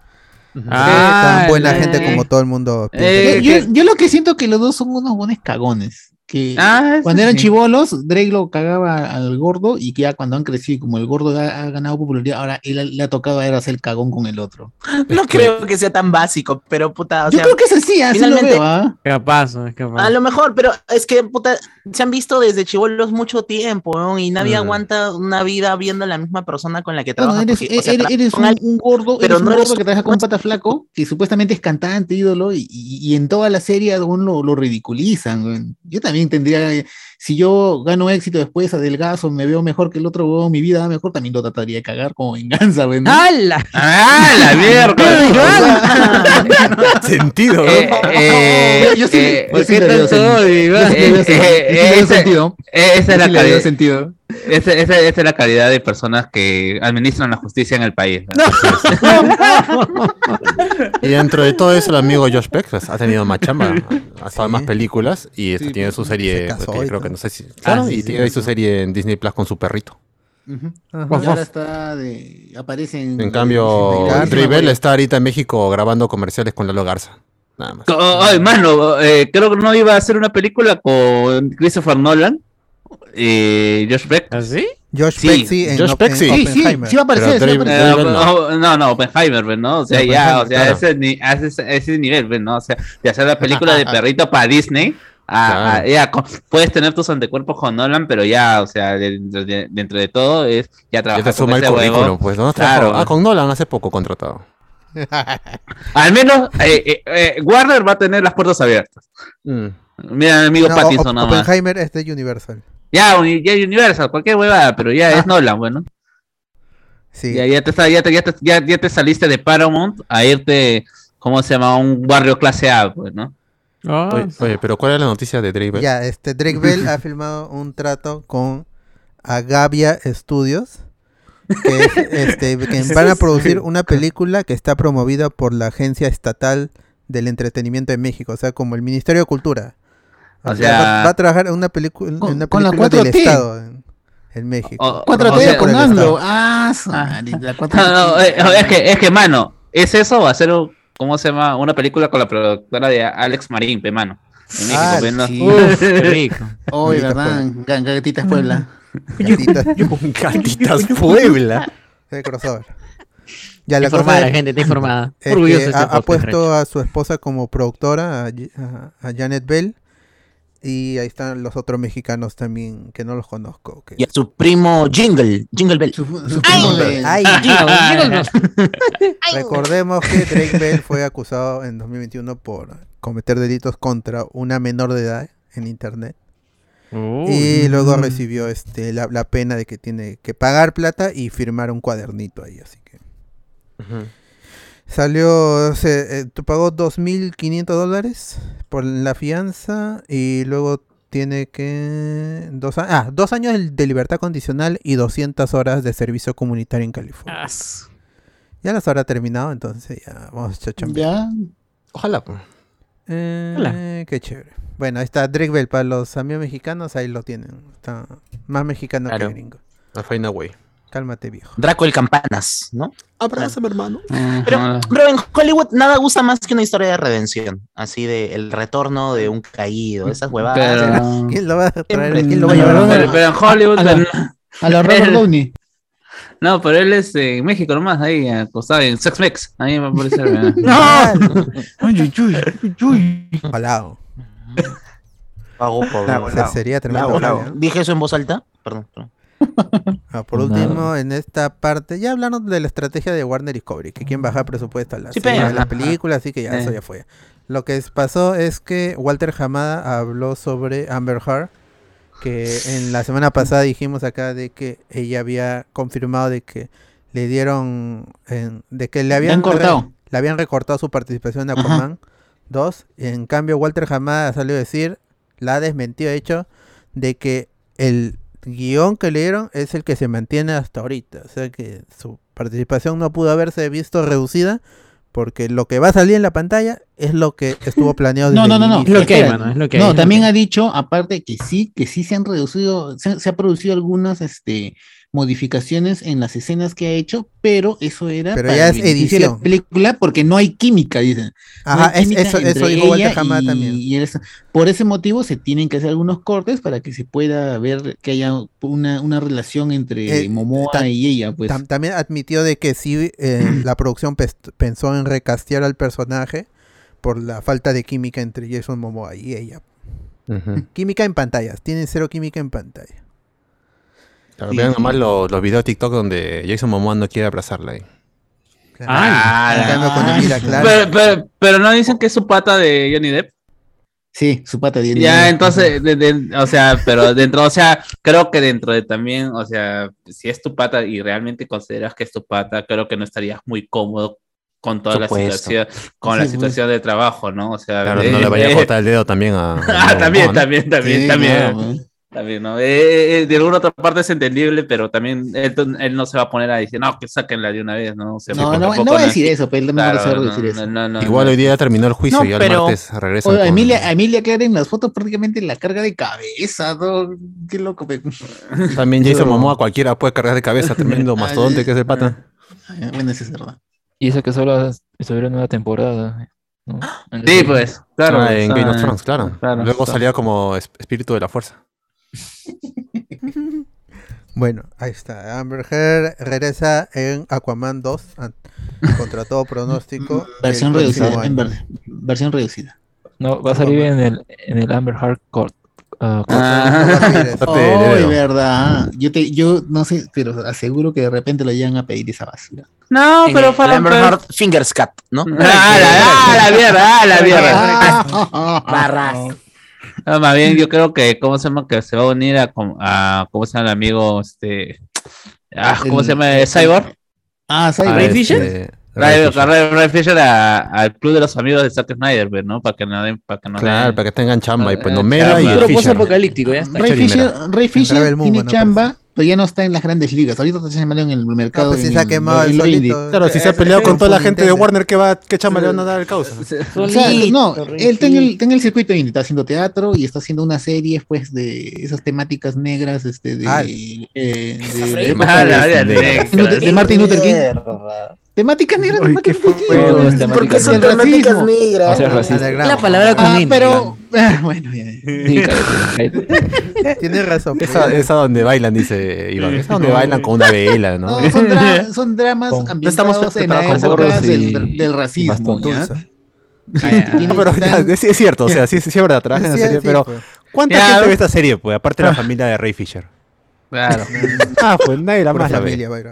Ah, tan buena gente como todo el mundo piensa. Eh, yo, yo lo que siento que los dos son unos buenos cagones. Que Ah, cuando eran sí. chivolos, Drake lo cagaba al gordo y que ya cuando han crecido, como el gordo ha, ha ganado popularidad, ahora él le ha tocado a él hacer el cagón con el otro. (laughs) No creo que sea tan básico, pero puta, o Yo sea, creo que es así, así lo finalmente- veo, ¿ah? Capaz, ¿no? es capaz. a lo mejor, pero es que puta, se han visto desde chivolos mucho tiempo, ¿no? Y nadie aguanta una vida viendo a la misma persona con la que trabaja. eres, porque, o sea, eres- trabaja eres con un, un gordo, pero eres un no eres- gordo que trabaja con un pata flaco, que supuestamente es cantante, ídolo, y, y- y en toda la serie aún lo, lo ridiculizan. Yo también tendría, si yo gano éxito después, adelgazo, me veo mejor que el otro huevón, mi vida mejor, también lo trataría de cagar como venganza, weón. ¡Hala! ¡Ah, la mierda! (laughs) Sentido, Eh, eh, Yo sí- eh, yo sí ¿Qué le veo tanto sen- odio, yo sí le (laughs) eh, veo sen- eh, yo sí le veo ese- sentido. Esa es la calidad. sentido. Esa, esa- esa es la calidad de personas que administran la justicia en el país. ¿no? Y dentro de todo eso, el amigo Josh Peck pues, ha tenido más chamba, ha estado en más películas y este, Sí, tiene su se serie, casó y creo que todo. no sé si... Claro, sí, y sí, tiene su serie en Disney Plus con su perrito. Ajá. Y ahora está de, aparece en... En cambio, Bell está ahorita en México grabando comerciales con Lalo Garza. Nada más. Oh, Ay, mano, eh, creo que no iba a hacer una película con Christopher Nolan. Eh, Josh Beck. ¿Así? Josh Sí, Peck sí, en, Josh en sí. Sí, sí, sí va a aparecer, Pero sí va a aparecer. Eh, no. no, no, no, Oppenheimer, pues, ¿no? O sea, Sí, ya, o sea, claro. ese, ese, ese nivel, pues, ¿no? O sea, de hacer la película de (laughs) perrito para Disney. A- a- Claro. ya, con- puedes tener tus antecuerpos con Nolan, pero ya, o sea, dentro de, dentro de todo es ya Ya trabajar te con suma el ese huevo. currículum, pues. ¿no? Claro. Ah, con Nolan hace poco contratado. (laughs) Al menos eh, eh, eh, Warner va a tener las puertas abiertas. Mm. Mira, mi amigo No, Pattinson más. Oppenheimer es de Universal. Ya, ya Universal, cualquier huevada, pero ya es Nolan, bueno. Sí. Ya, ya, te, ya, te, ya, te, ya, ya te saliste de Paramount a irte, ¿cómo se llama? A un barrio clase A, pues, ¿no? Ah, Oye, oye, pero ¿cuál es la noticia de Drake Bell? Ya, este Drake Bell ha firmado un trato con Agavia Studios que, es, este, (laughs) que van a producir una película que está promovida por la Agencia Estatal del Entretenimiento de México, o sea, como el Ministerio de Cultura. O, O sea, sea- va, va a trabajar en una, película en Con- una con la película del 4T. Estado en, en México. O- 4T o sea, con el AMLO. Estado. Ah, su madre, la 4T. No, no, es, que, es que, mano, ¿es eso o hacer, un- ¿cómo se llama? Una película con la productora de Alex Marín, pe, mano. En México, Ah, ¿no? sí. (laughs) Uf, qué rico. Oye, Gatitas ¿verdad? Ga- Gatitas Puebla. Gatitas, (laughs) Gatitas Puebla. de crossover. Ya la cosa informada, es- la gente está informada. es Orgulloso que de este ha, ha puesto a su esposa como productora, a- a Janet Bell. Y ahí están los otros mexicanos también, que no los conozco. que- Y a su primo Jingle, Jingle Bell. Su, su primo de... Ay, Recho. (laughs) (laughs) recordemos que Drake Bell fue acusado en 2021 por cometer delitos contra una menor de edad en internet. Y luego recibió este la, la pena de que tiene que pagar plata y firmar un cuadernito ahí, así que Salió, se eh, tú pagó 2.500 dólares por la fianza y luego tiene que... Dos, a- ah, dos años de- libertad condicional y 200 horas de servicio comunitario en California. Ya las habrá terminado, entonces ya vamos a. Ya. Ojalá. pues. Eh, qué chévere. Bueno, ahí está Drake Bell para los amigos mexicanos, ahí lo tienen. Está más mexicano Claro. que gringo. A Find a Way. Cálmate, viejo. Draco el Campanas, ¿no? Abrázame, hermano. Pero, bro, en Hollywood nada gusta más que una historia de redención. Así de el retorno de un caído, esas huevadas. Pero- ¿Quién lo va a traer? ¿Quién lo va a llevar a Pero, pero en Hollywood. A la- pero- A la Robert (laughs) Downey. No, pero él es de México nomás, ahí acostado en Sex Mex. Ahí me parece. Palao. Pago por- Lago, Se- sería tremendo. Lago, Lago. Lago. ¿Dije eso en voz alta? Perdón. perdón. Ah, por Nada. último, en esta parte, ya hablaron de la estrategia de Warner Discovery, que quieren bajar presupuesto a la Sí, serie, pe. a la Ajá. película, así que ya, Eh. eso ya fue. Lo que es- pasó es que Walter Hamada habló sobre Amber Heard, que en la semana pasada dijimos acá de que ella había confirmado de que le dieron, en- de que le habían, cortado. le habían recortado su participación en Aquaman 2. En cambio, Walter Hamada salió a decir, la ha desmentido, de hecho, de que el guion que le dieron es el que se mantiene hasta ahorita. O sea que su participación no pudo haberse visto reducida porque lo que va a salir en la pantalla es lo que estuvo (laughs) planeado No, desde no, el no, no. inicio. Espera. No, hay. también ha dicho, aparte, que sí, que sí se han reducido, se, se ha producido algunas este, modificaciones en las escenas que ha hecho, pero eso era Pero para ya es de la edición. película porque no hay química, dicen. No Ajá, hay es- química eso- eso entre dijo Walter ella Hamada y- también. y está- por ese motivo se tienen que hacer algunos cortes para que se pueda ver que haya una, una relación entre Eh, Momoa y ella, pues. Tam- también admitió de que sí, eh, (clears throat) la producción pensó en recastear al personaje por la falta de química entre Jason Momoa y ella. Química en pantallas, tienen cero química en pantalla. Claro, Sí, vean sí. nomás los, los videos de TikTok donde Jason Momoa no quiere abrazarla ahí. Ah, claro. pero, pero, pero no dicen que es su pata de Johnny Depp. Sí, su pata de Ya, entonces, de- de- o sea, pero dentro, o sea, creo que dentro de también, o sea, si es tu pata y realmente consideras que es tu pata, creo que no estarías muy cómodo con toda Supuesto. la situación, con la Sí, pues. situación de trabajo, ¿no? O sea, Claro, eh, no le vaya a cortar el dedo también a. (laughs) Ah, también, también, también, Sí, también. claro. También, ¿no? Eh, eh, de alguna otra parte es entendible, pero también él, él no se va a poner a decir, no, que sáquenla de una vez, ¿no? O sea, No, no, no va a decir eso, pero él también no Claro, va a no, decir eso. no, no, Igual no. hoy día ya terminó el juicio No, y el pero- martes con- Emilia, Emilia Clarke en las fotos prácticamente la carga de cabeza, ¿no? Qué loco. pe. (laughs) También Jason Pero- Momoa cualquiera puede cargar de cabeza, tremendo (laughs) mastodonte que es el pata. Bueno, eso es verdad. Y eso que solo estuvieron una temporada. Sí, pues, claro. Ah, en Game of Thrones, claro. claro, Luego claro. salía como es- espíritu de la fuerza. (laughs) Bueno, ahí está. Amber Heard regresa en Aquaman 2 an- contra todo pronóstico. (laughs) Versión reducida. en ver- versión reducida. No, va a salir en el, en el Amber Heart Court. Ah, de (laughs) Oh, verdad. Yo te, yo no sé, pero aseguro que de repente le llegan a pedir esa basura. No, En pero el fueron. Amber Heard Fingers Cut, ¿no? Ah, la, ah, la mierda, ah, la mierda. Barras. No, más bien, yo creo que, ¿cómo se llama? Que se va a unir a, a ¿cómo se llama el amigo? Este. Ah, ¿Cómo El- se llama? ¿Cyborg? Ah, Ah, Cyborg. Ray este, Fisher? Ray Ray, Fisher. Ray- Ray Fisher a- al club de los amigos de Zack Snyder, pues, ¿no? Para que no den. Para que no Claro, den- para que tengan chamba y pues Ah, no Mera chamba. y el Fisher. post-apocalíptico, ya está. Ray Fisher Ray Fisher tiene ¿no? chamba, pero ya no está en las grandes ligas. Ahorita está llamando en el mercado. No, pues sí en se ha quemado el solito. Claro, si se ha peleado con toda la gente de. Warner, ¿qué, va, qué chamba le van a dar al causa? No, él está en, el, está en el circuito indie, está haciendo teatro y está haciendo una serie pues de esas temáticas negras este de, Ah. eh, de, de- Ah, la área de- negra. de- de Martin Luther King. Temáticas negras. Bueno, weón. es temática Porque negra. Son. No seas racista. Underground. La palabra con Ah, N, pero (laughs) ah, bueno, ya, ya. Tienes razón. Esa, esa donde bailan, dice Iván. Esa donde bailan con una vela, ¿no? No, son, dra- (laughs) son dramas Con- ambientados estamos en la época del, del racismo. No, pero ya, es, es cierto, o sea, sí, sí es verdad, trabajan en la serie, sí, pero pues. ¿cuánta Ya, gente ¿no? ve esta serie, pues? Aparte de la familia de Ray Fisher. Claro. (laughs) Ah, pues nadie la más la familia ve.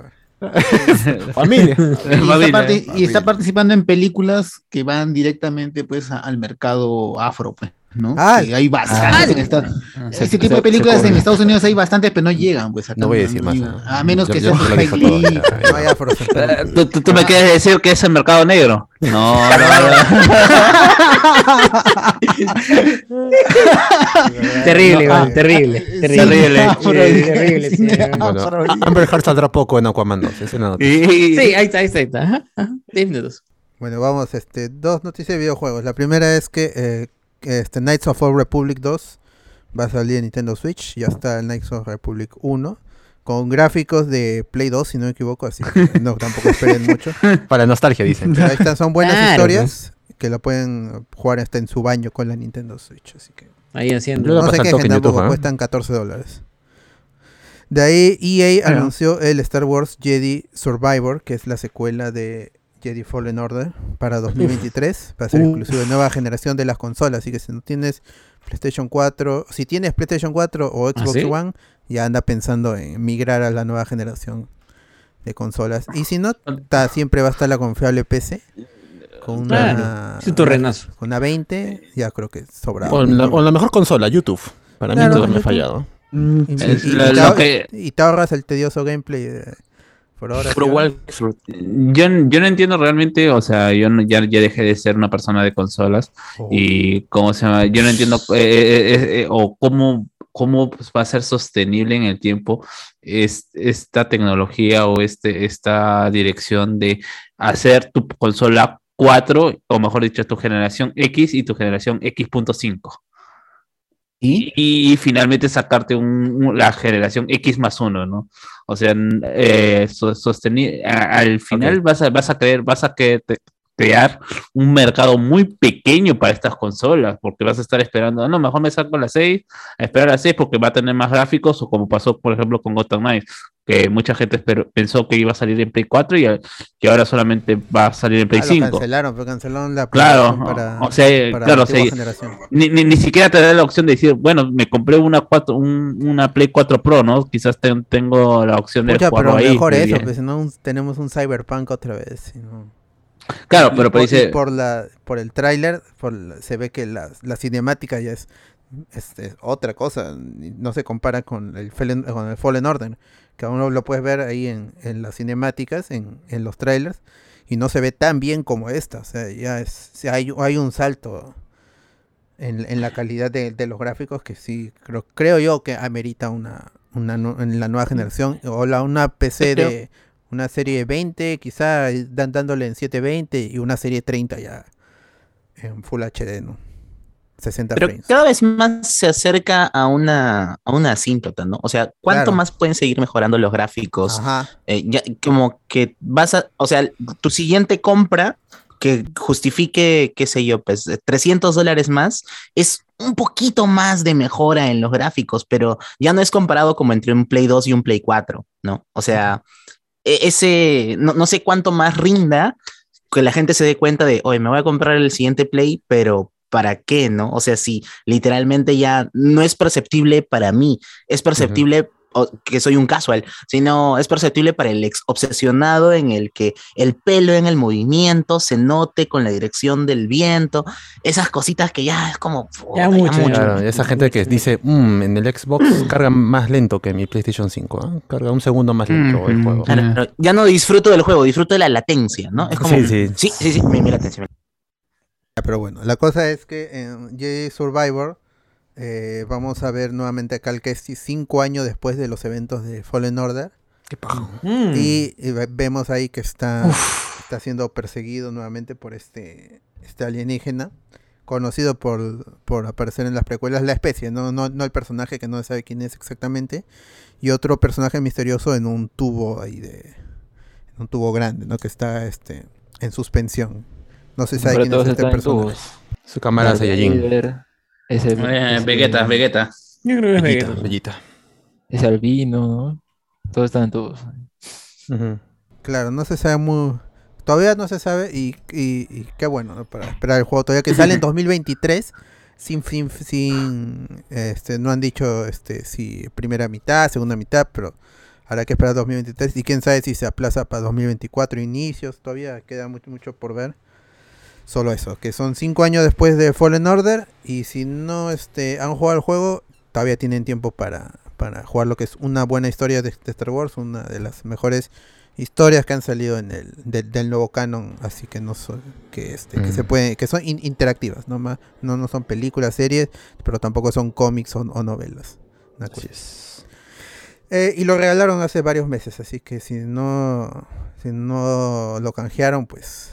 (laughs) (laughs) Familia. y, está Familia. parti- y está participando en películas que van directamente pues a- al mercado afro pues. ¿No? Ah, Que hay bastantes en Estados Se- Este tipo se- de películas se en. Estados Unidos hay bastantes, pero no llegan, pues acá No voy a decir más. A menos Yo- que dijo Spike Lee. Eh, ¿Tú, tú, tú me quieres decir que es el mercado negro? No, no, (laughs) Terrible, No, ah, terrible, sí, terrible. terrible. Bueno, Amber Heard saldrá poco en Aquaman 2. Esa es la noticia. Y- Sí, ahí está, ahí está, ahí está. Minutos. Bueno, vamos, este, dos noticias de videojuegos. La primera es que eh, que, este Knights of Old Republic 2 va a salir en Nintendo Switch. Ya está el Knights of Republic 1. Con gráficos de Play 2, si no me equivoco, así que (laughs) no, tampoco esperen mucho. Para nostalgia, dicen. Pero ahí están, son buenas Claro, historias que la pueden jugar hasta en su baño con la Nintendo Switch. Así que Ahí haciendo. No quejen, toque en tampoco ¿eh? cuestan 14 dólares. De ahí EA Claro. anunció el Star Wars Jedi Survivor, que es la secuela de Jedi Fallen Order para 2023. Va a ser Uf. exclusivo de nueva generación de las consolas. Así que si no tienes PlayStation 4, si tienes PlayStation 4 o Xbox sí? One, ya anda pensando en migrar a la nueva generación de consolas. Y si no, ta- siempre va a estar la confiable PC. Con una, Claro, es un torrenazo. con una 20, ya creo que sobra. O la, o la mejor consola, YouTube. Para Claro, mí todo me ha fallado. Mm, Y, Es y- y lo- te lo ahor- que- y te ahorras el tedioso gameplay de- por ahora. Puro sí, walkthrough. Yo, yo no entiendo realmente, o sea, yo no- ya, ya dejé de ser una persona de consolas Oh. y cómo se llama, yo no entiendo eh, eh, eh, o cómo, cómo pues, va a ser sostenible en el tiempo es, esta tecnología o este, esta dirección de hacer tu consola 4, o mejor dicho, tu generación X y tu generación X.5. ¿Y? Y, finalmente sacarte un- un- la generación X más uno, ¿no? O sea, eh, so- al final vas a, vas a creer, vas a que te- crear un mercado muy pequeño para estas consolas, porque vas a estar esperando, no, mejor me saco la 6, a esperar a la 6 porque va a tener más gráficos, o como pasó, por ejemplo, con Gotham Knights, que mucha gente pensó que iba a salir en Play 4 y, y ahora solamente va a salir en Play Ah, lo 5. cancelaron, pero cancelaron la Claro, para, o sea, para claro, sí. generación. Ni, ni, ni siquiera te da la opción de decir, bueno, me compré una 4, un- una Play 4 Pro, ¿no? Quizás ten- tengo la opción de jugarlo pero ahí. mejor que eso, pues si no tenemos un Cyberpunk otra vez. si no- Claro, pero, por, dice, por la por el tráiler se ve que la, la cinemática ya es, es- es otra cosa, no se compara con el Fallen, con el Fallen Order, que aún lo puedes ver ahí en, en las cinemáticas, en, en los trailers, y no se ve tan bien como esta, o sea, ya es, hay, hay un salto en, en la calidad de, de los gráficos que sí, creo, creo yo que amerita una, una en la nueva generación, o la, una PC Creo- de una serie 20, quizá dan, dándole en 720 y una serie 30 ya en Full HD, ¿no? 60 Pero frames. cada vez más se acerca a una, a una asíntota, ¿no? O sea, ¿cuánto Claro. más pueden seguir mejorando los gráficos? Ajá. Eh, ya, como que vas a, o sea, tu siguiente compra que justifique, qué sé yo, pues eh, 300 dólares más, es un poquito más de mejora en los gráficos, pero ya no es comparado como entre un Play 2 y un Play 4, ¿no? O sea, ese, no, no sé cuánto más rinda que la gente se dé cuenta de, oye, me voy a comprar el siguiente Play, pero ¿para qué, no? O sea, si literalmente ya no es perceptible para mí, es perceptible que soy un casual, sino es perceptible para el ex obsesionado en el que el pelo en el movimiento se note con la dirección del viento, esas cositas que ya es como Ya puta, mucho, ya. Claro, y esa gente que dice, "Mm, en el Xbox carga más lento que mi PlayStation 5. ¿ah? Carga un segundo más lento el juego. Claro, ya no disfruto del juego, disfruto de la latencia, ¿no? Es como, Sí, sí. sí, sí, sí, mi, mi latencia. Pero bueno, la cosa es que en Jedi Survivor eh, vamos a ver nuevamente a Cal Kestis cinco años después de los eventos de Fallen Order. Qué paja. Mm. Y, y ve- vemos ahí que está, está siendo perseguido nuevamente por este, este alienígena, conocido por, por aparecer en las precuelas, la especie, no, no, no el personaje que no se sabe quién es exactamente, y otro personaje misterioso en un tubo ahí de... en un tubo grande, ¿no? Que está este, en suspensión. No se sabe Pero quién es este personaje. tubos. Su cámara Saiyajin. Ese, eh, ese- Vegeta, Vegeta. Yo creo que es Vegeta. bellita. Ese albino, ¿no? Todos están. Ujú. Claro, no se sabe muy... Todavía no se sabe y, y- y qué bueno ¿no? para esperar el juego todavía que sale en (laughs) 2023 sin sin, sin este no han dicho este si primera mitad, segunda mitad, pero habrá que esperar 2023 y quién sabe si se aplaza para 2024 inicios, todavía queda mucho mucho por ver. Solo eso, que son cinco años después de Fallen Order y si no este, han jugado el juego, todavía tienen tiempo para, para jugar lo que es una buena historia de, de Star Wars, una de las mejores historias que han salido en el del, del nuevo canon, así que no son que este que se Mm. pueden que son in- interactivas, no Ma- no no son películas, series, pero tampoco son cómics o, o novelas. Eh, y lo regalaron hace varios meses, así que si no si no lo canjearon, pues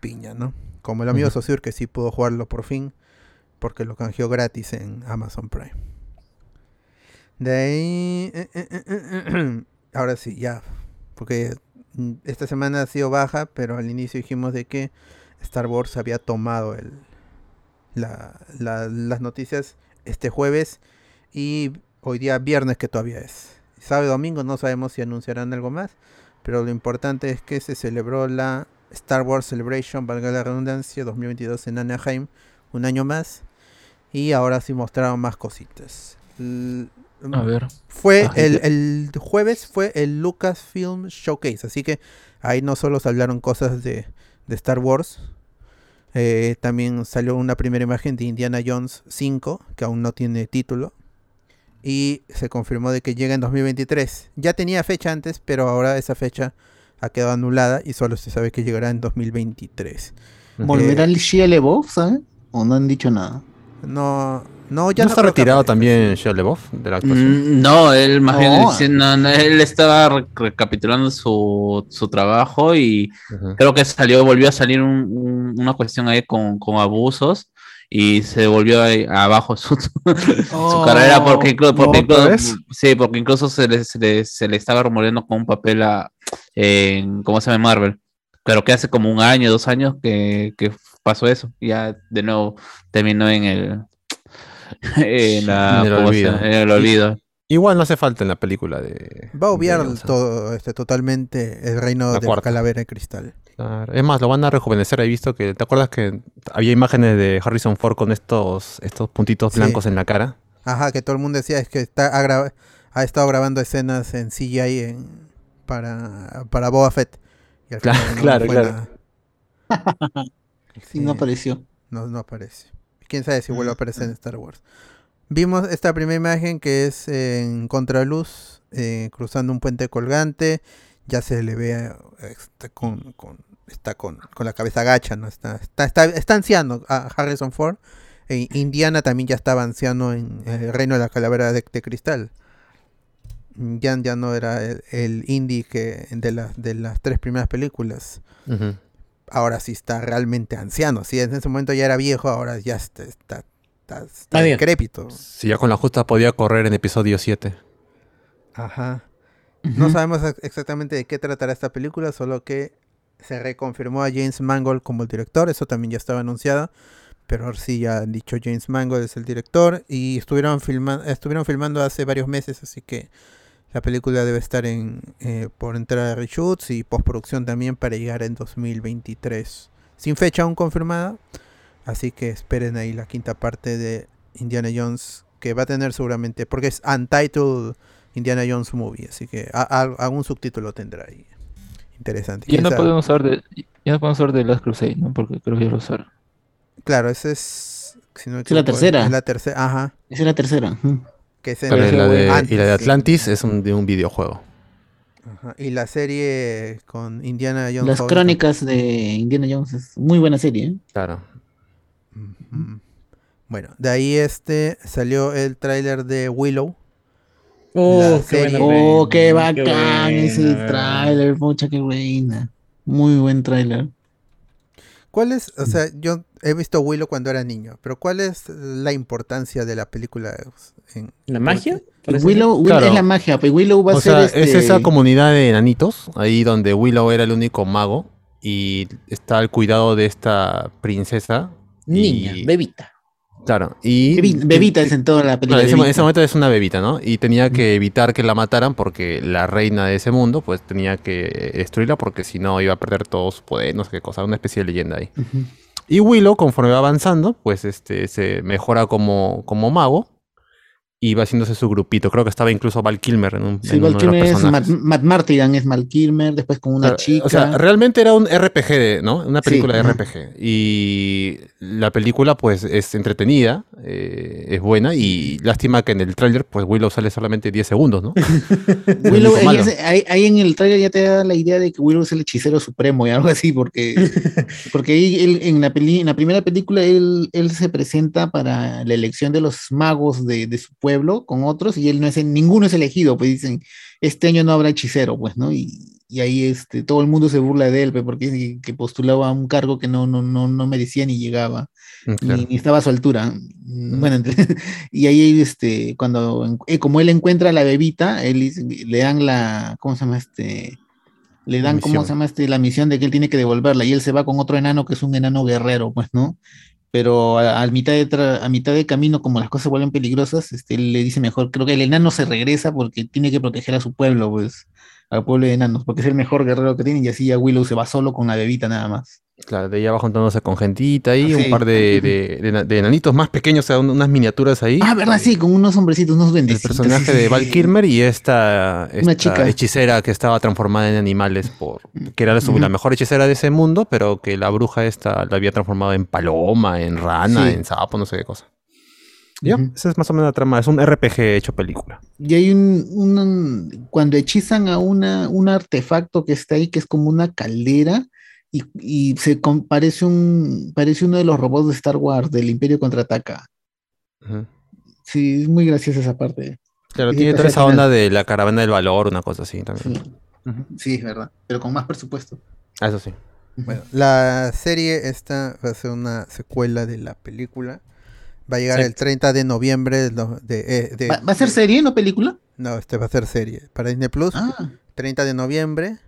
piña, ¿no? Como el amigo Ujú. Sosur que sí pudo jugarlo por fin porque lo canjeó gratis en Amazon Prime. De ahí eh, eh, eh, (clears throat) ahora sí, ya porque mm, esta semana ha sido baja, pero al inicio dijimos de que Star Wars había tomado el, la- la- las noticias este jueves y hoy día viernes que todavía es. Sábado domingo no sabemos si anunciarán algo más, pero lo importante es que se celebró la Star Wars Celebration, valga la redundancia, 2022 en Anaheim, un año más, y ahora sí mostraron más cositas. L- A ver. fue Ah, el, el jueves fue el Lucasfilm Showcase, así que ahí no solo se hablaron cosas de, de Star Wars, eh, también salió una primera imagen de Indiana Jones 5, que aún no tiene título, y se confirmó de que llega en 2023. Ya tenía fecha antes, pero ahora esa fecha ha quedado anulada y solo se sabe que llegará en 2023. ¿Volverá Eh, el Shia ¿sabes? ¿O no han dicho nada? no, no, ya ¿No no está retirado también Shia LaBeouf de la actuación? Mm, No, él más bien No. dice- no, no, él estaba re- recapitulando su, su trabajo y creo que salió, volvió a salir un- un- una cuestión ahí con, con abusos y se volvió ahí abajo (laughs) su, su Oh. carrera porque, inclu- porque ¿Otra incluso, sí, porque incluso se le, se le, se le estaba rumoreando con un papel a, en, ¿cómo se llama? Marvel. Pero que hace como un año, dos años que, que pasó eso. Y ya de nuevo terminó en el, (laughs) en, la- En el ¿cómo se olvido. llama? En el olvido. Igual no hace falta en la película de. Va a obviar de todo, este, totalmente el reino La de la cuarta. calavera de cristal. Claro. Es más, lo van a rejuvenecer. He visto que. ¿Te acuerdas que había imágenes de Harrison Ford con estos, estos puntitos Sí. blancos en la cara? Ajá, que todo el mundo decía es que está ha, ha estado grabando escenas en CGI en, para, para Boba Fett. Y al Claro, final no claro, claro. (laughs) Sí, no apareció. No, no aparece. Quién sabe si vuelve a aparecer en Star Wars. Vimos esta primera imagen que es en contraluz, eh, cruzando un puente colgante. Ya se le ve, eh, está con, con- está con, con la cabeza gacha, ¿no? Está, está, está, está anciano a Harrison Ford. E Indiana también ya estaba anciano en el reino de la calavera de, de cristal. Ya, ya no era el, el indie que de, las de las tres primeras películas ahora sí está realmente anciano. Si en ese momento ya era viejo, ahora ya está, está, está, está decrépito. Si ya con la justa podía correr en episodio 7. Ajá. No sabemos ex- exactamente de qué tratará esta película, solo que se reconfirmó a James Mangold como el director, eso también ya estaba anunciado, pero ahora sí ya han dicho James Mangold es el director y estuvieron, filma- estuvieron filmando hace varios meses, así que la película debe estar en eh, por entrar a reshoots y postproducción también para llegar en 2023, sin fecha aún confirmada, así que esperen ahí la quinta parte de Indiana Jones que va a tener seguramente, porque es Untitled Indiana Jones Movie, así que algún subtítulo tendrá ahí. Interesante. Ya ¿Quién no podemos hablar de, ya no podemos hablar de Last Crusade, ¿no? Porque creo que ya lo usaron. Claro, ese es. Si no Es la tercera. Es la tercera, ajá. Esa es la tercera. Que es en Pero el- la de- antes, y la de sí. Atlantis es un, de un videojuego. Ajá, Y la serie con Indiana Jones. Las crónicas de Indiana Jones es muy buena serie. ¿eh? Claro. Mm. Bueno, de ahí este salió el tráiler de Willow. Oh, qué Oh, qué Qué bacán ese tráiler, mucha qué buena. Muy buen tráiler. ¿Cuál es? O sea, yo he visto Willow cuando era niño, pero ¿cuál es la importancia de la película? En, ¿La magia? Willow, Willow Claro. es la magia, pues Willow va a ser sea, este... es esa comunidad de enanitos, ahí donde Willow era el único mago y está al cuidado de esta princesa. Niña, y- bebita. Claro, y... Bebi- Bebita es en toda la película. en ese, en momento es una bebita, ¿no? Y tenía que evitar que la mataran porque la reina de ese mundo, pues tenía que destruirla porque si no iba a perder todo su poder, no sé qué cosa, una especie de leyenda ahí. Ujú. Y Willow, conforme va avanzando, pues este se mejora como, como mago. Y va haciéndose su grupito. Creo que estaba incluso Val Kilmer en un Sí, en Val uno de los Kilmer es personajes. Matt, Matt Martigan, es Mal Kilmer, después con una Claro, chica. O sea, realmente era un RPG, ¿no? Una película de ajá. RPG. Y la película, pues, es entretenida, eh, es buena. Y lástima que en el tráiler, pues, Willow sale solamente 10 segundos, ¿no? (laughs) Willow, ahí, es- ahí- ahí en el trailer ya te da la idea de que Willow es el hechicero supremo y algo así, porque, (laughs) porque ahí él- en, la peli- en la primera película él, él se presenta para la elección de los magos de, de su pueblo con otros y él no es, ninguno es elegido, pues dicen, este año no habrá hechicero, pues, ¿no? Y, y ahí este, todo el mundo se burla de él, pues, porque dice que postulaba a un cargo que no, no, no, no merecía ni llegaba Mm, claro. ni, ni estaba a su altura. Mm, Bueno, (laughs) y ahí, este, cuando, eh, como él encuentra a la bebita, él le dan la, ¿cómo se llama este? Le dan, ¿cómo se llama este? La misión de que él tiene que devolverla y él se va con otro enano que es un enano guerrero, pues, ¿no? Pero a, mitad de a mitad de camino, como las cosas vuelven peligrosas, este, él le dice mejor, creo que el enano se regresa porque tiene que proteger a su pueblo, pues, al pueblo de enanos, porque es el mejor guerrero que tienen y así ya Willow se va solo con la bebita nada más. Claro, de ahí va juntándose con gentita ahí, Ah, un par de, de, de na- de enanitos más pequeños, o sea, un- unas miniaturas ahí. Ah, ¿verdad? Sí, con unos hombrecitos, unos El personaje sí, sí, de Val. Kilmer y esta, esta chica. hechicera que estaba transformada en animales por que era la mejor hechicera de ese mundo, pero que la bruja esta la había transformado en paloma, en rana, en sapo, no sé qué cosa. Ya, Ujú. esa es más o menos la trama, es un RPG hecho película. Y hay un, un- cuando hechizan a una, un artefacto que está ahí, que es como una caldera, y, y se parece un, parece uno de los robots de Star Wars, del Imperio Contraataca. Ujú. Sí, es muy graciosa esa parte. Claro, tiene toda esa final. onda de la caravana del valor, una cosa así también. Sí. Sí, es verdad. Pero con más presupuesto. Ah, Eso sí. Bueno, la serie esta va a ser una secuela de la película. Va a llegar Sí. el 30 de noviembre de, de- eh, de- ¿Va, va a ser serie, no película? No, este va a ser serie. Para Disney Plus, Ah. 30 de noviembre.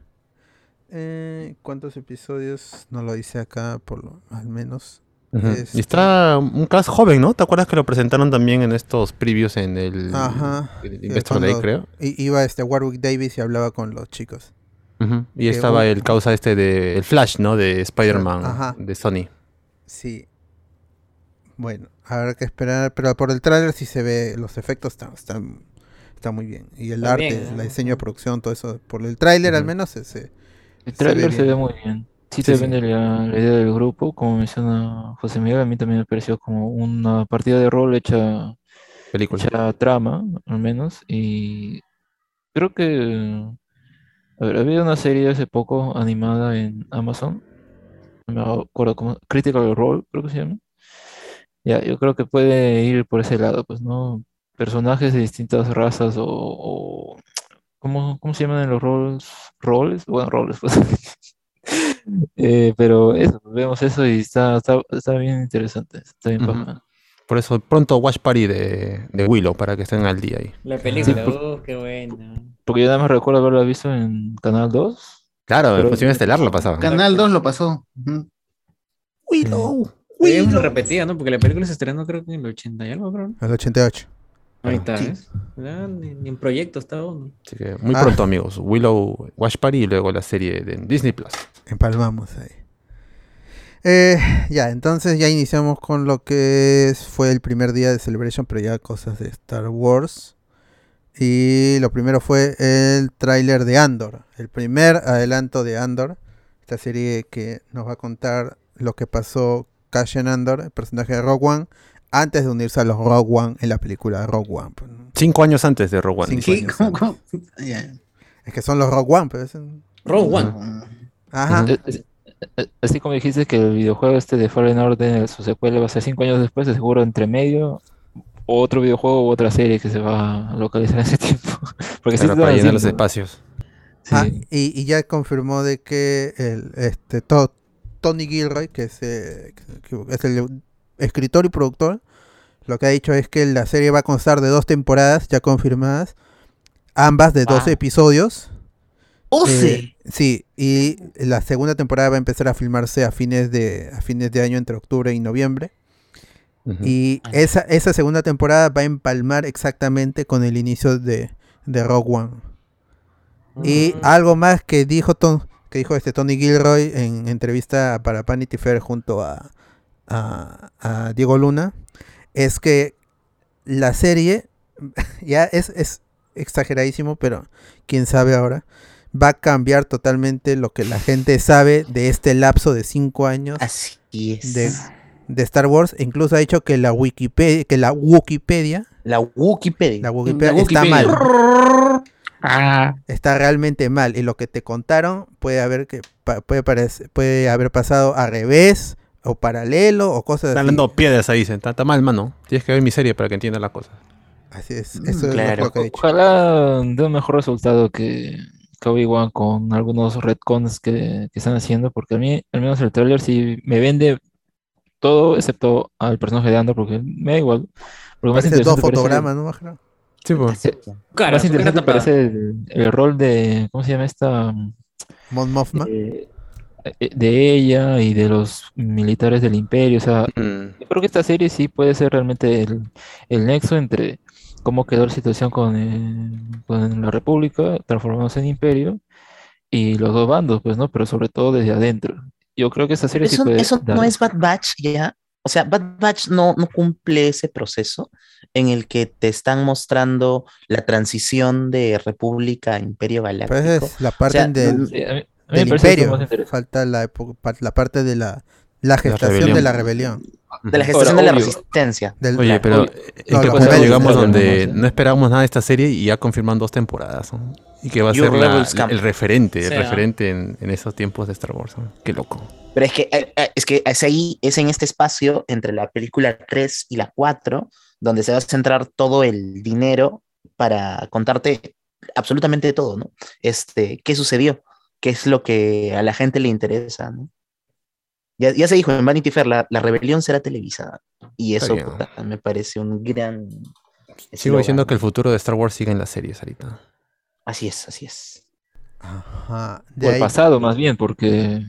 Eh, ¿Cuántos episodios? No lo dice acá, por lo al menos. Ujú. Este, Y está un cast joven, ¿no? ¿Te acuerdas que lo presentaron también en estos previews en el, Ajá. el eh, Investor Day, creo? i- Iba este Warwick Davis y hablaba con los chicos. Y que estaba un- el causa este de el Flash, ¿no? De. Spider-Man de Sony. Sí. Bueno, habrá que esperar, pero por el tráiler sí se ve, los efectos están, están, están muy bien. Y el Está arte, bien, el ¿no? diseño de producción, todo eso, por el tráiler al menos se, se, El trailer se, bien. ve muy bien. Sí, Sí, te sí. vende la, la idea del grupo, como menciona José Miguel, a mí también me pareció como una partida de rol hecha, Película. hecha trama, al menos, y creo que a ver, había una serie hace poco animada en Amazon, no me acuerdo cómo, Critical Role, creo que se llama. Ya, yo creo que puede ir por ese lado, pues, ¿no? Personajes de distintas razas o, o- ¿cómo, cómo se llaman en los roles? ¿Roles? Bueno, roles, pues. (laughs) Eh, pero eso, vemos eso y está, está, está bien interesante, está bien bacán. Por eso pronto Watch Party de, de Willow para que estén al día ahí. La película, Sí, por- uh, qué buena. Porque yo nada más recuerdo haberla visto en Canal 2. Claro, en función estelar lo pasaba. Canal 2 lo pasó. Ujú. Willow, Es una repetida, ¿no? Porque la película se estrenó creo que en el 80 y algo, creo. ¿no? El 88. Ahí está, Sí. ¿ves? Ya, ni, ni en proyecto estaba uno. Así que muy Ah. pronto, amigos. Willow Watch Party y luego la serie de Disney Plus. Empalmamos ahí. Eh, ya, entonces ya iniciamos con lo que es- fue el primer día de Celebration, pero ya cosas de Star Wars. Y lo primero fue el tráiler de Andor, el primer adelanto de Andor, esta serie que nos va a contar lo que pasó Cassian Andor, el personaje de Rogue One, antes de unirse a los Rogue One en la película Rogue One. pues, ¿no? Cinco años antes de Rogue One. Cinco ¿Cómo. (laughs) Es que son los Rogue One, pero es un- Rogue One. Ajá. Así como dijiste que el videojuego este de Fallen Order, su secuela va a ser cinco años después, de seguro entre medio, otro videojuego u otra serie que se va a localizar en ese (laughs) tiempo. Porque sí Claro, para llenar los espacios. Sí. Ah, y, y ya confirmó de que el, este, to- Tony Gilroy, que es, eh, que es el escritor y productor, lo que ha dicho es que la serie va a constar de dos temporadas ya confirmadas, ambas de 12 Wow. episodios. ¡Oce! Eh, sí, y la segunda temporada va a empezar a filmarse a fines de, a fines de año, entre octubre y noviembre. Y Ah. esa, esa segunda temporada va a empalmar exactamente con el inicio de, de Rogue One. Y Mm. algo más que dijo Ton- que dijo este Tony Gilroy en entrevista para Vanity Fair junto a, a- a Diego Luna es que la serie (laughs) ya es, es exageradísimo, pero quién sabe ahora. Va a cambiar totalmente lo que la gente sabe de este lapso de cinco años Así es. de, de Star Wars. E incluso ha dicho que la Wikipedia, que la Wikipedia, La Wikipedia. la Wikipedia La está Wikipedia. mal. (laughs) Ah. Está realmente mal. Y lo que te contaron puede haber que puede, puede haber pasado al revés, o paralelo, o cosas Están así. dando piedras ahí, dicen. Está, está mal, mano. Tienes que ver mi serie para que entiendas las cosas. Así es. Mm, Eso es claro. lo que he dicho. Ojalá dé un mejor resultado que, que Obi-Wan con algunos retcons que, que están haciendo, porque a mí, al menos el tráiler sí me vende todo excepto al personaje de Andor, porque me da igual. Porque más Parece dos interesante parece- fotogramas, ¿no? Majara? Sí, pues. Cara, más interesante parece el, el rol de, ¿cómo se llama esta? Mon Mothma. Eh, de ella y de los militares del imperio, o sea, Mm. yo creo que esta serie sí puede ser realmente el, el nexo entre cómo quedó la situación con, eh, con la República, transformándose en imperio, y los dos bandos, pues, ¿no? Pero sobre todo desde adentro. Yo creo que esta serie sí Eso, puede eso no dar- es Bad Batch ya. O sea, Bad Batch no, no cumple ese proceso en el que te están mostrando la transición de República a Imperio Galáctico. esa es la parte sea, del, Del imperio. Falta la, época- la parte de la, la gestación de la rebelión. de la gestación de la obvio. resistencia. Del- Oye, pero ¿en no, qué los punto rebeldes, llegamos donde no esperábamos nada de esta serie y ya confirman dos temporadas? ¿no? Y que va a Your ser la- el referente, el Sí, referente en, en esos tiempos de Star Wars. ¿no? Qué loco. Pero es que, eh, eh, es que es ahí, es en este espacio entre la película 3 y la 4, donde se va a centrar todo el dinero para contarte absolutamente todo, ¿no? Este, ¿qué sucedió? ¿Qué es lo que a la gente le interesa, ¿no? Ya, ya se dijo en Vanity Fair, la, la rebelión será televisada. Y eso puta, me parece un gran... Sigo diciendo que el futuro de Star Wars sigue en las series ahorita. Así es, así es. Ajá. De O el ahí- pasado más bien, porque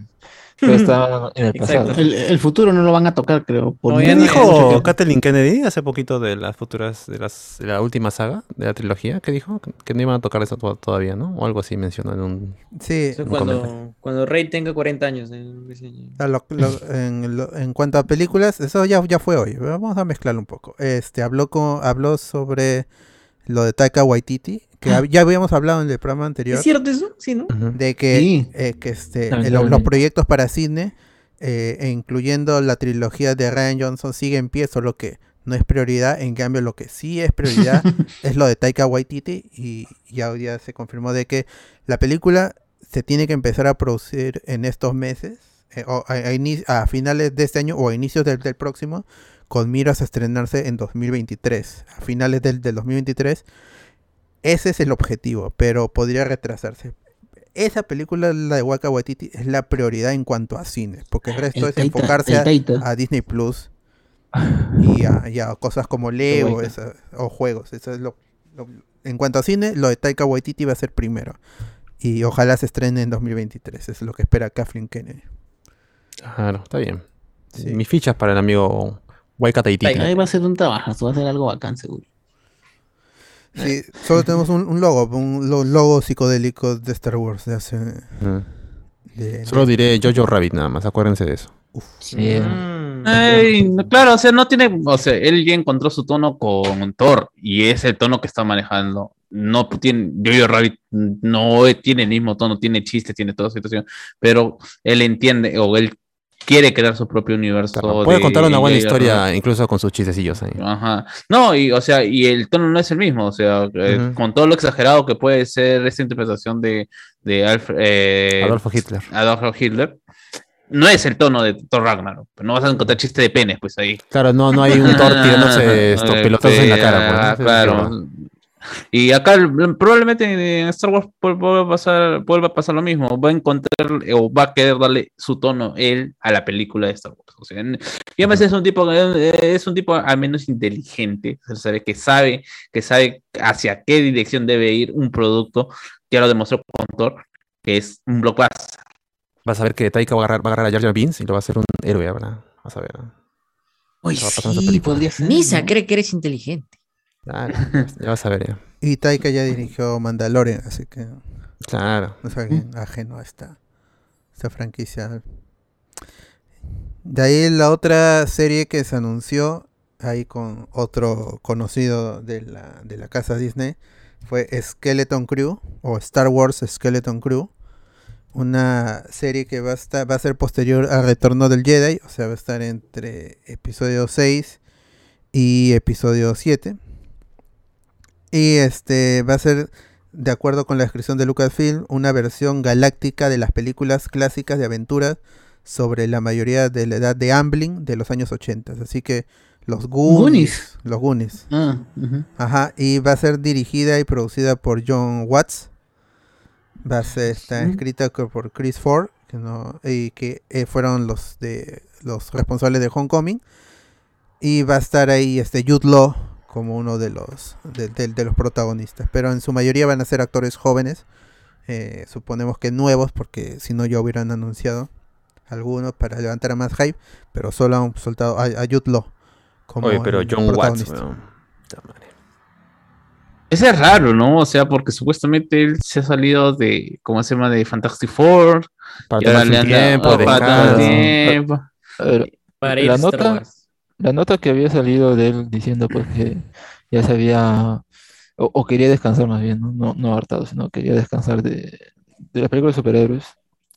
todo está (laughs) en el Exacto. pasado. El, el futuro no lo van a tocar, creo. Por No, muy- ya ¿Qué no- mucho dijo. Kathleen Kennedy hace poquito de las futuras, de, las, de la última saga, de la trilogía? ¿Qué dijo? Que no iban a tocar eso to- todavía, ¿no? O algo así mencionó en un... Sí, un cuando, comentario. cuando Rey tenga 40 años. eh, lo- lo- en, lo- en cuanto a películas, eso ya, ya fue hoy. pero Vamos a mezclarlo un poco. Este habló con, habló sobre lo de Taika Waititi, que hab- ya habíamos hablado en el programa anterior. ¿Es cierto eso? Sí, ¿no? De que, Sí. eh, que este, Ah, lo- los proyectos para cine, eh, e incluyendo la trilogía de Ryan Johnson, sigue en pie, solo que no es prioridad. En cambio, lo que sí es prioridad (laughs) es lo de Taika Waititi. Y ya hoy día se confirmó de que la película se tiene que empezar a producir en estos meses, eh, o a, a a finales de este año o a inicios del, del próximo, con miras a estrenarse en 2023. A finales del, del 2023. Ese es el objetivo, pero podría retrasarse. Esa película, la de Waka Waititi, es la prioridad en cuanto a cine, porque el resto El es Taita, enfocarse a, Disney Plus (laughs) y a, y a cosas como Lego esa- o juegos. Eso es lo, lo- en cuanto a cine, lo de Taika Waititi va a ser primero. Y ojalá se estrene en 2023, eso es lo que espera Kathleen Kennedy. Claro, está bien. Sí. Mis fichas para el amigo Waika Taititi. Ahí va a ser un trabajo, va a ser algo bacán, seguro. Sí, solo tenemos un, un logo, un lo- logo psicodélico de Star Wars de hace... De- Solo diré Jojo Rabbit nada más, acuérdense de eso. Sí, Mm. Ay, claro, o sea, no tiene, o sea, él ya encontró su tono con Thor y es el tono que está manejando. No tiene, Jojo Rabbit no tiene el mismo tono, tiene chistes, tiene toda situación, pero él entiende o él quiere crear su propio universo. Puede de contar una buena historia, incluso con sus chistecillos ahí. Ajá. No, y o sea, y el tono no es el mismo, o sea, eh, con todo lo exagerado que puede ser esta interpretación de, de Alfred, eh, Adolfo Hitler. Adolfo Hitler, no es el tono de Thor Ragnarok, no vas a encontrar chiste de penes, pues ahí. Claro, no, no hay un Thor tirándose (laughs) estos pelotazos en la cara. pues, ¿no? ah, claro. Verdad. Y acá probablemente en Star Wars vuel- vuelva a pasar, vuelva a pasar lo mismo. Va a encontrar eh, o va a querer darle su tono él a la película de Star Wars. O sea, en- y además es un tipo, eh, es un tipo al menos inteligente, sabe que sabe, que sabe hacia qué dirección debe ir un producto. Ya lo demostró con Thor, que es un blockbuster. Vas a ver que Taika va a agarrar, va a agarrar a Jar Jar Binks y lo va a hacer un héroe ahora. Vas a ver. Uy, sí, podría ser. Nisa cree que eres inteligente. Claro, (laughs) ya vas a ver. ya. Y Taika ya dirigió Mandalorian, así que Claro. no es alguien ajeno a esta, esta franquicia. De ahí la otra serie que se anunció ahí con otro conocido de la, de la casa Disney, fue Skeleton Crew o Star Wars Skeleton Crew. Una serie que va a, estar, va a ser posterior al retorno del Jedi, o sea, va a estar entre episodio 6 y episodio 7. Y este va a ser, de acuerdo con la descripción de Lucasfilm, una versión galáctica de las películas clásicas de aventuras sobre la mayoría de la edad de Amblin de los años 80. Así que los Goonies. Goonies. Los Goonies. Ah. Ajá, y va a ser dirigida y producida por John Watts. Va a ser, está escrita por Chris Ford, que no, y que eh, fueron los de los responsables de Homecoming. Y va a estar ahí este Jude Law como uno de los de, de- de los protagonistas. Pero en su mayoría van a ser actores jóvenes. eh, suponemos que nuevos, porque si no ya hubieran anunciado algunos para levantar a más hype. Pero solo han soltado a, a Jude Law. Como Oye, pero el John Watts. Ese es raro, ¿no? O sea, porque supuestamente él se ha salido de, ¿cómo se llama? De Fantastic Four. Para y ahora le dado- tiempo, oh, para tiempo. A ver, Para ir a la Star nota, Wars. La nota que había salido de él diciendo pues que ya se o, o quería descansar más bien, no, no, no hartado, sino quería descansar de, de las películas de superhéroes.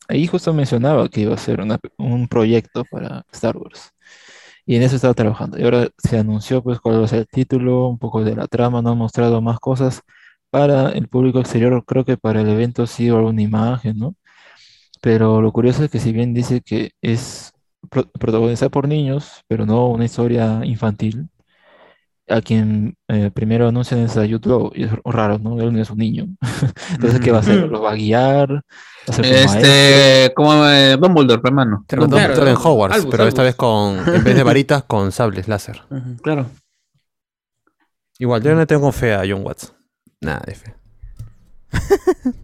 Ahí justo mencionaba que iba a ser una- un proyecto para Star Wars. Y en eso estaba trabajando. Y ahora se anunció pues cuál va a ser el título, un poco de la trama, no han mostrado más cosas para el público exterior. Creo que para el evento sí hubo alguna imagen, ¿no? Pero lo curioso es que si bien dice que es pro- protagonizada por niños, pero no una historia infantil, a quien eh, primero anuncian es a Jude y es raro, ¿no? Él no es un niño. (laughs) Entonces, ¿qué va a hacer? ¿Los va a guiar? ¿Va a ser su maestro? Este, como eh, Dumbledore, hermano. Claro, Claro, Dumbledore en. Hogwarts, Albus, pero esta vez con, en vez de (laughs) varitas, con sables láser. Claro. Igual, yo no tengo fe a John Watts. Nada de fe. (laughs)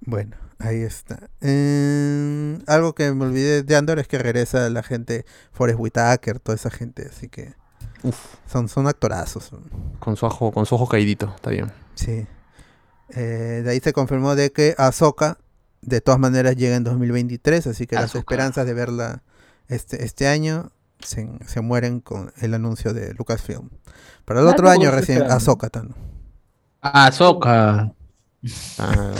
Bueno, ahí está. Eh, algo que me olvidé de Andor es que regresa la gente, Forrest Whitaker, toda esa gente, así que son, son actorazos. Con su ojo, con su ojo caidito, está bien. Sí. Eh, de ahí se confirmó de que Ahsoka de todas maneras llega en 2023, así que las Ahsoka. esperanzas de verla este, este año se, se mueren con el anuncio de Lucasfilm. Para el otro año recién esperando. Ahsoka también. Ah, Soca. Ah,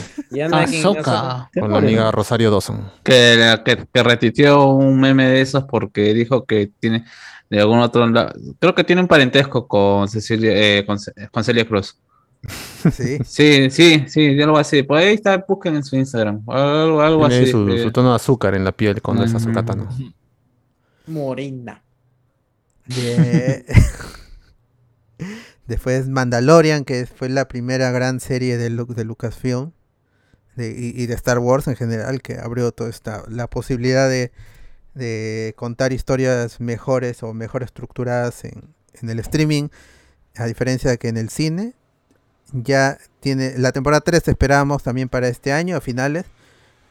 no Ahsoka. con la amiga Rosario Dawson. Que, que, que retuiteó un meme de esos porque dijo que tiene de algún otro la- creo que tiene un parentesco con Cecilia eh, con, con Celia Cruz. Sí. Sí, sí, sí, algo así. Por ahí está, busquen en su Instagram. Algo, algo Tiene así. su, eh. su tono de azúcar en la piel cuando es Mm. azulcatano. Morena. De- (laughs) (laughs) Después Mandalorian, que fue la primera gran serie de, de Lucasfilm y de Star Wars en general, que abrió toda esta la posibilidad de, de contar historias mejores o mejor estructuradas en, en el streaming, a diferencia de que en el cine. Ya tiene la temporada 3 esperábamos también para este año, a finales,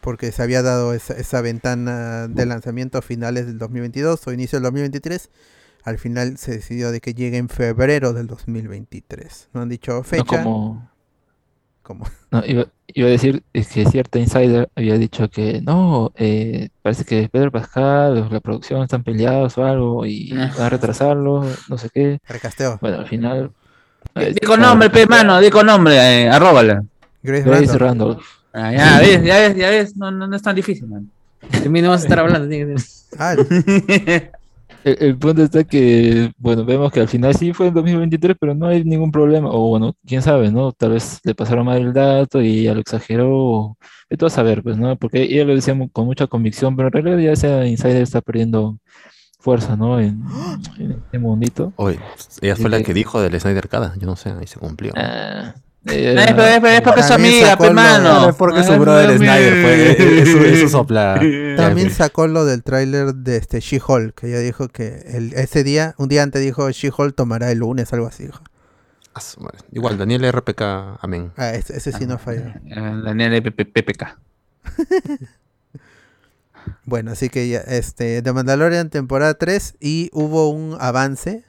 porque se había dado esa, esa ventana de lanzamiento a finales del 2022 o inicio del 2023 al final se decidió de que llegue en febrero del 2023. No han dicho No fecha. como, como- (laughs) no, iba, iba a decir que cierta insider había dicho que no, eh, parece que Pedro Pascal, la producción están peleados o algo y (laughs) van a retrasarlo, no sé qué. Recasteo. Bueno, al final. eh, Di con nombre, pe, mano, di con nombre, eh, arróbala. Grace Grace Randall. Randolph. Ah, ya ves, ya ves, ya ves, no, no, no es tan difícil, man. De mí no vas a estar hablando. Ah, (laughs) El, el punto está que, bueno, vemos que al final sí fue en 2023, pero no hay ningún problema. O bueno, quién sabe, ¿no? Tal vez le pasaron mal el dato y ya lo exageró. o- De todo a saber, pues, ¿no? Porque ella lo decía con mucha convicción, pero en realidad ya ese insider está perdiendo fuerza, ¿no? En, en este mundito. Oye, ella fue la Sí. que dijo del Snyder Cada. Yo no sé, ahí se cumplió. Ah, Eh, eh, pero es, es porque es su También amiga, sacó pe, lo- mano. es porque Ah, su brother. Snyder fue. Es, es su, es su (laughs) sopla. También sacó lo del tráiler de este She-Hulk, que ella dijo que el, ese día, un día antes dijo She-Hulk tomará el lunes, algo así. dijo. su. Igual, Daniel RPK, amén. Ah, ese, ese sí no falló. Eh, Daniel PPK. (laughs) Bueno, así que ya, este, The Mandalorian temporada 3 y hubo un avance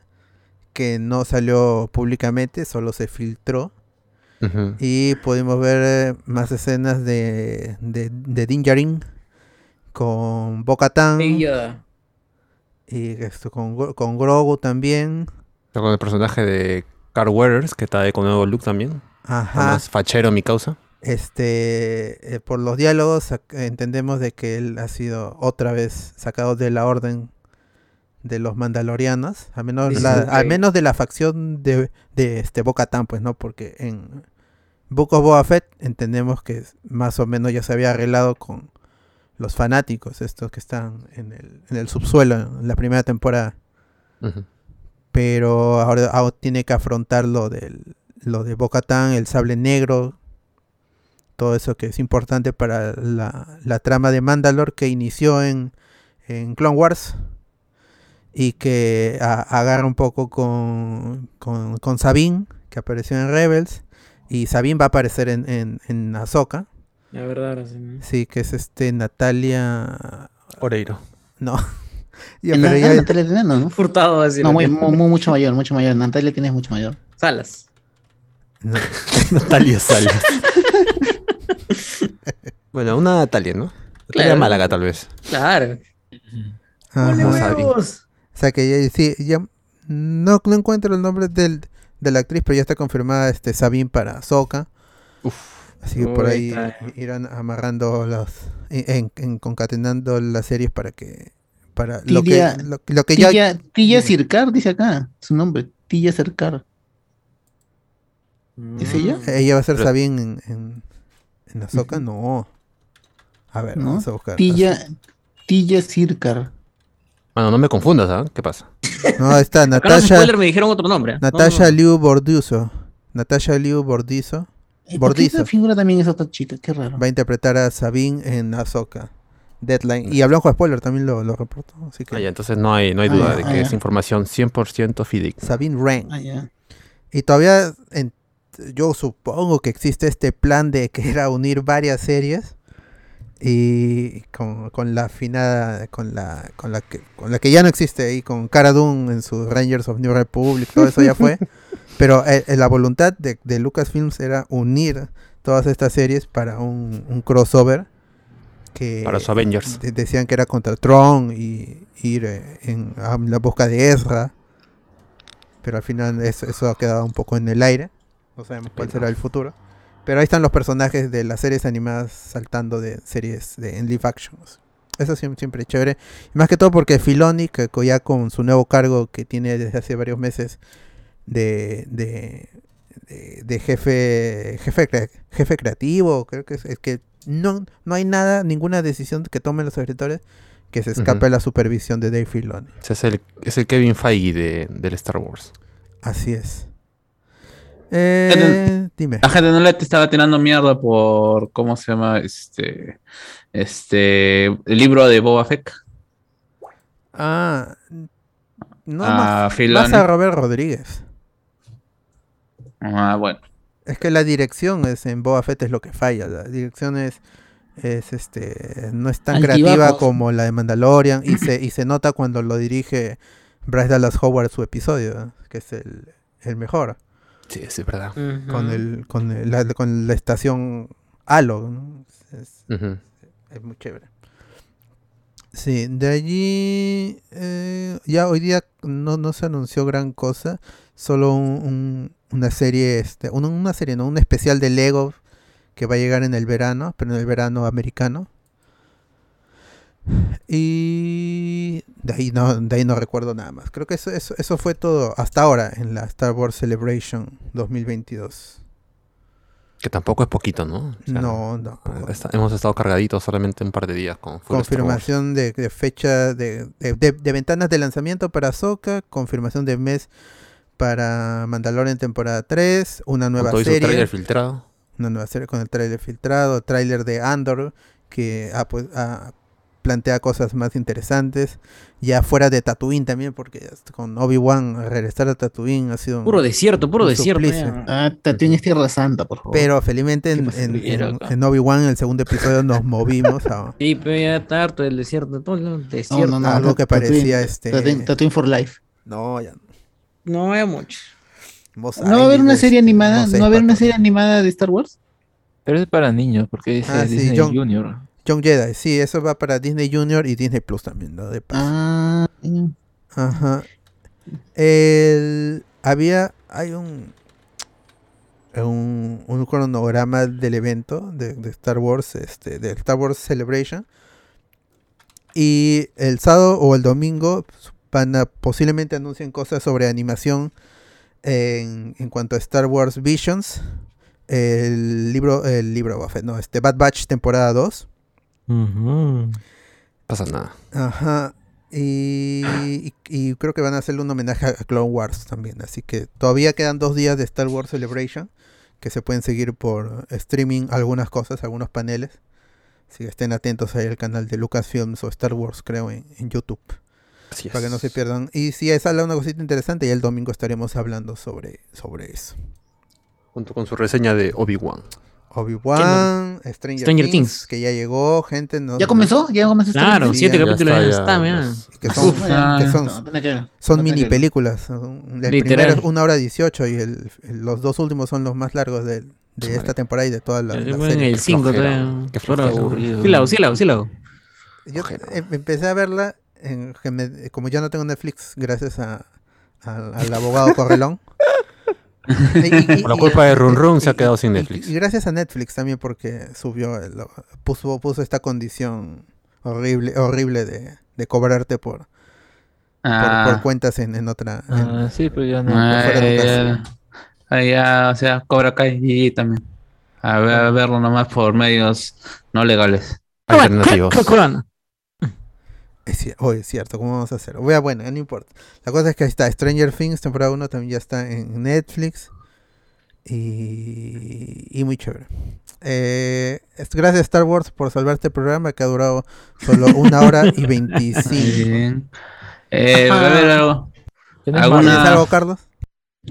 que no salió públicamente, solo se filtró. Y pudimos ver eh, más escenas de, de, de Din Djarin con. Y esto con, con Grogu también. Con el personaje de Carl Weathers, que está ahí con nuevo look también. Ajá. Más fachero, mi causa. Este, eh, por los diálogos entendemos de que él ha sido otra vez sacado de la orden de los mandalorianos, al menos, Dice, la- al ok. menos de la facción de, de este Bo-Katan, pues no, porque en Book of Boba Fett entendemos que más o menos ya se había arreglado con los fanáticos, estos que están en el, en el subsuelo en la primera temporada. Pero ahora, ahora tiene que afrontar lo del lo de Bocatán, el sable negro, todo eso que es importante para la, la trama de Mandalore que inició en, en Clone Wars y que a- agarra un poco con, con, con Sabine, que apareció en Rebels, y Sabine va a aparecer en, en, en Ahsoka, La verdad, ahora sí, ¿no? sí, que es este Natalia... Oreiro. No. (laughs) Ya, En pero la- ya- Natalia tiene, no, ¿no? (laughs) Furtado así. No, muy, mu- mu- mucho mayor, mucho mayor. Natalia tienes mucho mayor. Salas. (laughs) Natalia Salas. bueno, una Natalia, ¿no? Natalia Claro. Málaga, tal vez. Claro. Ajá. O sea que ya, sí, ya no, no encuentro el nombre del, de la actriz, pero ya está confirmada este Sabine para Soka. Así que por ahí irán amarrando las, en, en- concatenando las series para que para lo que Tilla- lo, lo que ya Tilla, Sircar, dice acá, su nombre, Tilla Sircar. ¿Es ella? ella va a ser Pero- Sabine en, en, en Ahsoka, no. A ver, ¿No? vamos a buscar. Tilla, Tilla Sircar. Bueno, no me confundas, ¿ah? ¿Qué pasa? No, está Natasha spoilers me dijeron otro nombre. Natasha No, no. Liu Borduso. Natasha Liu Bordizo Eh, ¿Por qué Bordizo. esa figura también es otra chica? Qué raro. va a interpretar a Sabine en Ahsoka. Deadline. Y habló con spoiler, también lo, lo reportó. Así que Ah, ya, entonces no hay, no hay Ah, duda ya, de ah, que ya. es información 100% fidedigna. Sabine Wren. Ah, ya. Y todavía en- yo supongo que existe este plan de que era unir varias series y con, con la afinada con la con la que con la que ya no existe ahí con Cara Dune en su Rangers of New Republic todo eso ya fue. (laughs) Pero eh, eh, la voluntad de, de Lucasfilms era unir todas estas series para un, un crossover que Para su Avengers. de- decían que era contra Tron y ir eh, en, a la busca de Ezra. Pero al final eso, eso ha quedado un poco en el aire. No sabemos cuál será el futuro pero ahí están los personajes de las series animadas saltando de series de en live actions. Eso siem- siempre, es chévere. Y más que todo porque Filoni que ya con su nuevo cargo que tiene desde hace varios meses de, de, de- de jefe jefe jefe creativo creo que es, es que no, no hay nada ninguna decisión que tomen los escritores que se escape a la supervisión de Dave Filoni. Es el, es el Kevin Feige de, del Star Wars. así es eh, dime La gente no le te estaba tirando mierda por, ¿cómo se llama? Este, este, el libro de Boba Fett. Ah, no Ah, más, Filoni. más a Robert Rodríguez. Ah, bueno. Es que la dirección es en Boba Fett es lo que falla. La dirección es, es este no es tan Altibajos. creativa como la de Mandalorian y se y se nota cuando lo dirige Bryce Dallas Howard su episodio, que es el, el mejor Sí, sí, es verdad. Con el con el- la, con la estación Halo, ¿no? Es- es muy chévere. Sí, de allí eh, ya hoy día no, no se anunció gran cosa, solo un- un- una serie, este, una, una serie, no, un especial de Lego que va a llegar en el verano, pero en el verano americano. Y de ahí no, de ahí no recuerdo nada más. Creo que eso, eso, eso fue todo hasta ahora en la Star Wars Celebration 2022. Que tampoco es poquito, ¿no? O sea, no, no. está- hemos estado cargaditos solamente un par de días con full. Confirmación de, de fecha de, de- ventanas de lanzamiento para Ahsoka, confirmación de mes para Mandalorian temporada 3, una nueva serie, tráiler filtrado. una nueva serie con el tráiler filtrado, tráiler de Andor que ah, pues, ah, plantea cosas más interesantes, ya fuera de Tatooine también porque con Obi-Wan regresar a Tatooine ha sido Puro desierto, puro un desierto. Ah, Tatooine es Tierra Santa, por favor. Pero felizmente en, en, en- en Obi-Wan en el segundo episodio nos movimos a (laughs) Sí, pero ya está harto del desierto. Todo el no, desierto. no, no, algo que Tatooine- parecía este Tatooine, Tatooine for Life. no ya No hay mucho. Mos ¿No va a haber una serie animada? no ¿No va a haber una serie animada de Star Wars? Pero es para niños, porque dice Ah, sí, Disney John- Junior. Young Jedi, sí, eso va para Disney Junior y Disney Plus también, ¿no? De paso. Ah, Ajá. El, había, hay un, un, un cronograma del evento de, de Star Wars, este, de Star Wars Celebration. Y el sábado o el domingo van a, posiblemente anuncien cosas sobre animación en, en cuanto a Star Wars Visions. El libro, el libro, no, este Bad Batch temporada 2. Pasa nada. Ajá. Y, y- y creo que van a hacerle un homenaje a Clone Wars también. Así que todavía quedan dos días de Star Wars Celebration. Que se pueden seguir por streaming algunas cosas, algunos paneles. Así que estén atentos ahí al canal de Lucasfilms o Star Wars, creo, en, en YouTube. Para que no se pierdan. Y si sale una cosita interesante, y el domingo estaremos hablando sobre, sobre eso. Junto con su reseña de Obi-Wan. Obi-Wan, Stranger, Stranger Things, Things. que ya llegó, gente. No, ¿Ya comenzó? ¿Ya comenzó Claro, siete capítulos ya está, mira. que son, Uf, que son, no, tiene que- son no, mini que- películas. El Literal. primero es una hora 18 y el, el- los dos últimos son los más largos de, esta temporada y de toda la, la Bueno, serie. el 5 flojera, todavía. qué flojera. Sí, la hago, sí. Yo em- empecé a verla, en, que me- como ya no tengo Netflix, gracias a, al- al abogado Correlón. (laughs) Y- y- y- Por la y- culpa de Run Run se ha quedado sin Netflix. Y, gracias a Netflix también porque subió, el- puso, puso esta condición horrible, horrible de, de cobrarte por, por- Ah. por, cuentas en, en otra. en- Ah, sí, pero ya no. Ah, ya, ah, ya, o sea, Cobra Kai y también. A, ver, a verlo nomás por medios no legales. Alternativos. Es, oh, es cierto, ¿cómo vamos a hacer? Voy a- bueno, no importa. La cosa es que ahí está Stranger Things, temporada 1 también ya está en Netflix. Y, y muy chévere. Eh, es- gracias Star Wars por salvar este programa que ha durado solo (laughs) una hora y 25. Bien. Eh, a ver, algo. ¿Tienes alguna- ¿Tienes algo, Carlos?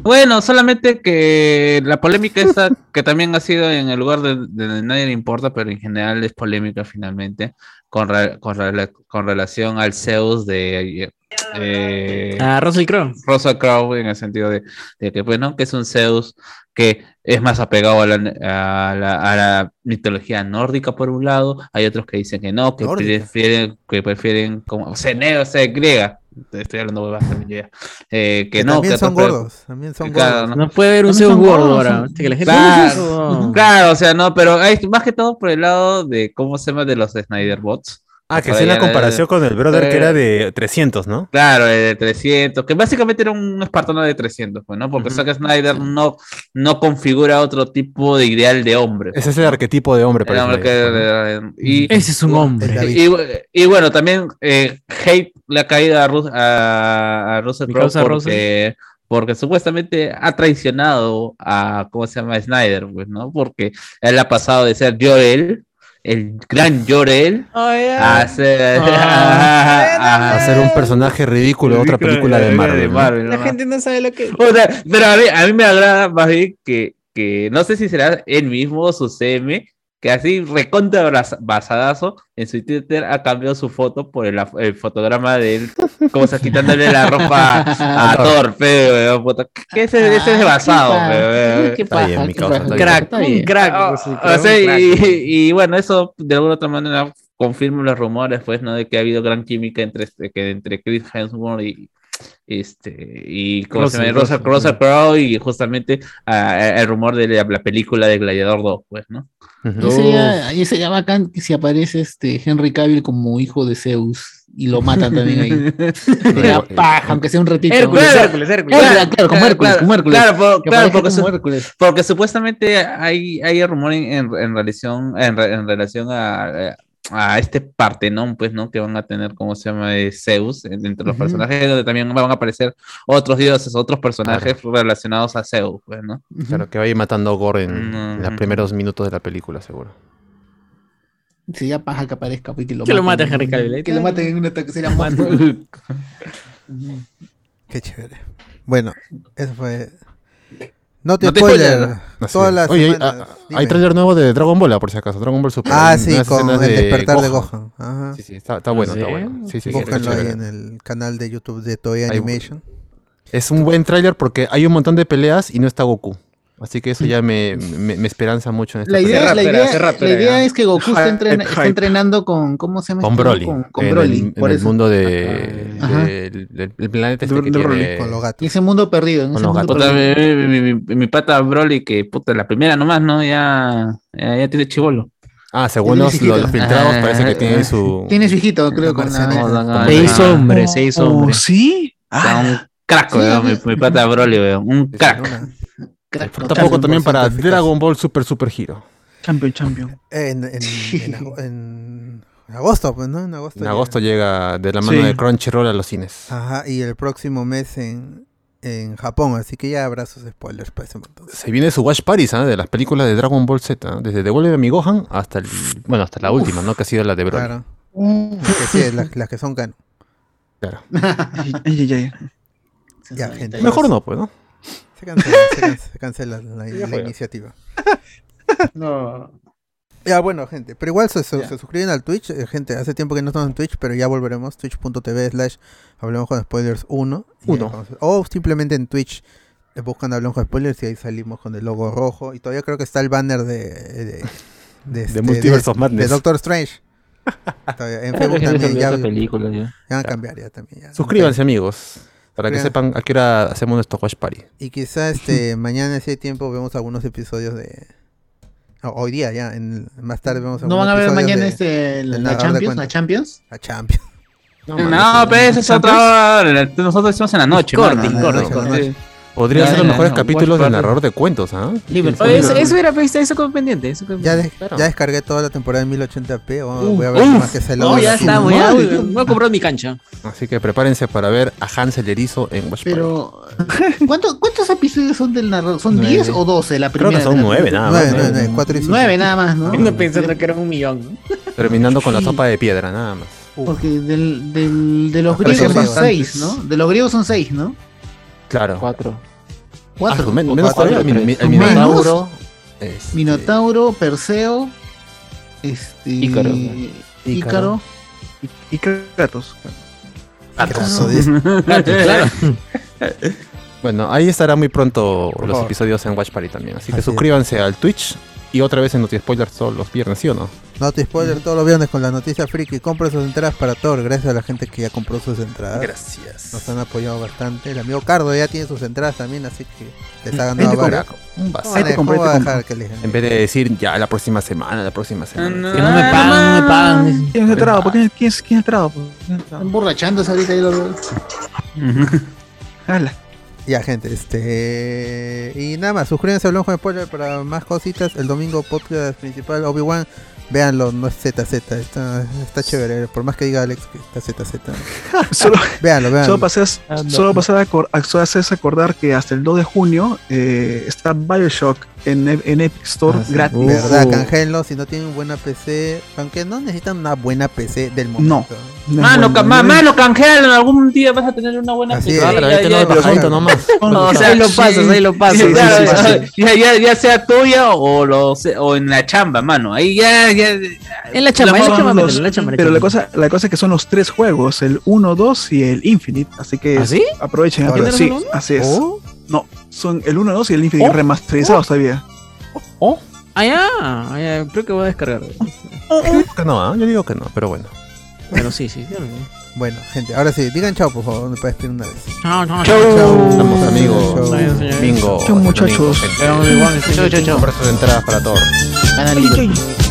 Bueno, solamente que la polémica esa (laughs) que también ha sido en el lugar de, de nadie le importa, pero en general es polémica finalmente, con, re- con, rela- con relación al Zeus de eh, Ah, Russell Crowe. Russell Crowe, en el sentido de, de que, pues, ¿no? que es un Zeus que es más apegado a la, a la- a la mitología nórdica por un lado, hay otros que dicen que no, que Nórdica. prefieren, que prefieren como, o sea, neo, o sea, griega, estoy hablando de también yo ya, eh, que, Que no, también que son gordos. También son Claro, gordos. No puede haber un son gordo gordos, ahora. son- que la gente Claro, (laughs) claro, o sea, no, pero hay, más que todo por el lado de cómo se llama de los Snyder Bots. Ah, que es la era- comparación con el brother que eh, era de 300, ¿no? Claro, el de 300, que básicamente era un espartano de 300, pues, ¿no? Porque Ujú. Zack Snyder no, no configura otro tipo de ideal de hombre. Ese es el arquetipo de hombre para hombre que- y, Ese es un hombre. Y, y bueno, también eh, hate le ha caído a, Rus- a, a Russell Crowe porque, porque supuestamente ha traicionado a, ¿cómo se llama? Snyder, pues, ¿no? Porque él ha pasado de ser Jorel, el gran Jorel, a ser... (laughs) a- Hacer un personaje ridículo de otra película de Marvel. ¿no? La gente no sabe lo que. O sea, pero a mí, a mí me agrada más bien que, que no sé si será él mismo o su CM, que así recontra basadazo en su Twitter ha cambiado su foto por el, el fotograma de él, como se quitándole la ropa a (laughs) Thor, feo. Que ese, ese es de basado, Ah, qué qué bien, qué causa, bien. Crack, un crack. Ah, Russell o Crowe, sea, un crack. y, y bueno, eso de alguna otra manera confirma los rumores, pues, ¿no? De que ha habido gran química entre, este- que entre Chris Hemsworth y este y ¿cómo se Russell, Russell. Russell Crowe y justamente ah, el rumor de la, la película de Gladiador 2, pues, ¿no? Ujú. Y sería, y sería bacán que si aparece este Henry Cavill como hijo de Zeus y lo matan también ahí. (laughs) Sería paja, aunque sea un ratito. Hércules, Claro. Hércules, Hércules. Claro, claro, como Hércules, claro, como Hércules. Claro, por- Que claro, porque, como su- Hércules. porque supuestamente hay, hay rumor en, en, en relación, en, en relación a, a este Partenón, pues, ¿no? Que van a tener, ¿cómo se llama? De Zeus, en- entre los personajes, donde también van a aparecer otros dioses, otros personajes relacionados a Zeus, pues, ¿no? Claro, que va a ir matando a Gore en, en los primeros minutos de la película, seguro. Sería paja que aparezca pues, que lo Que lo maten. mate Henry Cavill, Que lo maten en un ataque, sería (laughs) más. Qué chévere. Bueno, eso fue. No te No te spoiler. Todas es. las Oye, hay- semanas. ah, Dime. hay trailer nuevo de Dragon Ball, ah, por si acaso. Dragon Ball Super. Ah, Hay sí, con escenas el despertar de Gohan. Ajá. Sí, sí, está, está bueno, ¿Sí? está bueno. Sí, sí, Búsquenlo ahí en el canal de YouTube de Toei Animation. Es un buen tráiler porque hay un montón de peleas y no está Goku. Así que eso ya me, me, me esperanza mucho en esta La idea, la idea, la idea es que Goku está, entrenando con, ¿cómo se llama? Con? Broly. Con, con en Broly. el, en por el mundo de, Ajá. del planeta este De- que de Broly. tiene- Con los gatos. Ese mundo perdido. En Con ese los mundo Puta, perdido. mi, mi- mi- mi pata Broly, que puta, la primera nomás, ¿no? Ya, ya, ya tiene chivolo. Ah, según los, los filtrados Ah, parece que ah, tiene ah. su... Tiene su hijito, creo, con la... Marcianito. Se hizo hombre, se hizo Oh, hombre. ¿Sí? Sea, un crack, mi pata Broly, weón, un crack. Crack, Falta total. poco también para 100% Dragon Ball Super Super Hero. Champion, champion. En, en, en, ago- en agosto, pues, ¿no? En agosto. En agosto llega de la mano Sí. de Crunchyroll a los cines. Ajá, y el próximo mes en, en Japón, así que ya habrá sus spoilers para ese momento. Se viene su Watch Party, ¿sabes? De las películas de Dragon Ball Z. ¿eh? Desde Devuelve a mi Gohan hasta el, bueno, hasta la última, ¿no? Que ha sido la de Broly. Claro. Que sí, las, las que son canon. Claro. Ya, gente. Mejor no, pues, ¿no? Se cancela, se cancela, se cancela la, (laughs) iniciativa. (laughs) No. Ya, bueno, gente, pero igual se, se- se suscriben al Twitch. eh, gente, hace tiempo que no estamos en Twitch, pero ya volveremos. Twitch.tv slash Hablemos con Spoilers 1. y Uno. O simplemente en Twitch eh, buscan Hablemos con Spoilers y ahí salimos con el logo rojo. Y todavía creo que está el banner de... (laughs) De, de, este, Multiverse of Madness. de Doctor Strange. Todavía, en Facebook también. Ya, película, ya. ya van a cambiar ya también. ya. Suscríbanse, amigos. Para que sepan a qué hora hacemos nuestro Watch Party. Y quizá este (laughs) mañana si hay tiempo vemos algunos episodios de hoy día ya en más tarde vemos ¿No algunos van a ver mañana de- este, la, Champions? ¿La Champions? La Champions. No, pero esa es otra hora. Nosotros estamos en la noche, Corte, corte, corte. Podría Ya, ser los ya, mejores no, capítulos Party. narrador de cuentos, ¿ah? Eso, eso era pues, eso como pendiente. Eso como Ya, de- Claro. ya descargué toda la temporada en 1080p. vamos- Uf, voy a ver más que se No, ya estamos, (laughs) ya. Voy a comprar mi cancha. Así que prepárense para ver a Hansel Erizo en Watch. Pero, (laughs) ¿cuánto- ¿cuántos episodios son del narrador? ¿Son Nueve. 10 o 12 la Creo primera? que son de la nueve, película? nada más. 9, ¿no? 9, 9, 4 y 5. 9 nada más, ¿no? No pensando que era un millón. Terminando con la sopa de piedra, nada más. Porque del, del, de los griegos son bastantes. 6, ¿no? De los griegos son 6, ¿no? Claro. Cuatro. Ah, 4. men- menos cuatro, todavía, el, mi- el ¿Menos? Minotauro. este, Minotauro, Perseo, este, Ícaro. Ícaro. Y, y (laughs) Kratos. Claro. Bueno, ahí estará muy pronto los episodios en Watch Party también. Así que Así es. suscríbanse al Twitch y otra vez en Noti Spoilers todos los viernes, ¿sí o no? No te spoiler todos los viernes con la noticia friki. Compra sus entradas para Thor. Gracias a la gente que ya compró sus entradas. Gracias. Nos han apoyado bastante. El amigo Cardo ya tiene sus entradas también, así que les ha Ahí ganado te varias. Un te te. En vez de decir ya la próxima semana, la próxima semana. Que no me pagan, no me pagan. ¿Quién es entrado? ¿Por qué? ¿Quién quién es? ¿Quién es entrado? Están borrachándose ahorita ahí los dos. Hala. Ya, gente, este. Y nada más, suscríbanse a Hablamos con Spoiler para más cositas. El domingo, podcast principal, Obi-Wan. Véanlo, no es ZZ, está, está chévere. Por más que diga Alex que está ZZ. (laughs) Solo, Véanlo, véanlo. solo pasé, solo pasé a, acor- a- acordar que hasta el 2 de junio eh, está Bioshock en, en Epic Store Ah, sí. gratis. ¿Verdad? Canjeenlo si no tienen buena PC. Aunque no necesitan una buena PC del momento. No, Mano, bueno, ca- no ma- es- mano, canjealo. Algún día vas a tener una buena Así PC. es. Ah, pero Ya, ahí te ya, lo nomás. (laughs) O sea, ahí lo sí, pasas, ahí lo pasas. sí, claro, sí, sí, o- Ya, ya, ya sea tuya o, lo, o en la chamba, mano. Ahí ya, ya. En la chamba, en la chamba, los- en la chamba. Pero la cosa, la cosa es que son los tres juegos, el 1, 2 y el Infinite, así que ¿Ah, sí? aprovechen. ¿Ahora apro- no sí, son uno? así es. Oh, No, son el 1, 2 y el Infinite Oh. remasterizados todavía. Ah, ya. Ah, ya, Creo que voy a descargar. (laughs) Yo digo que no, ¿ah? yo digo que no, pero bueno. Bueno, sí, sí. claro. Bueno, gente, ahora sí, digan chao, por favor. Me puedes pedir una vez. Chao, chao, Chao. Estamos amigos. Chao. Adiós, señores. Bingo. Chao, muchachos. Domingo, gente. Chao, igual, Compra sus entradas para todos.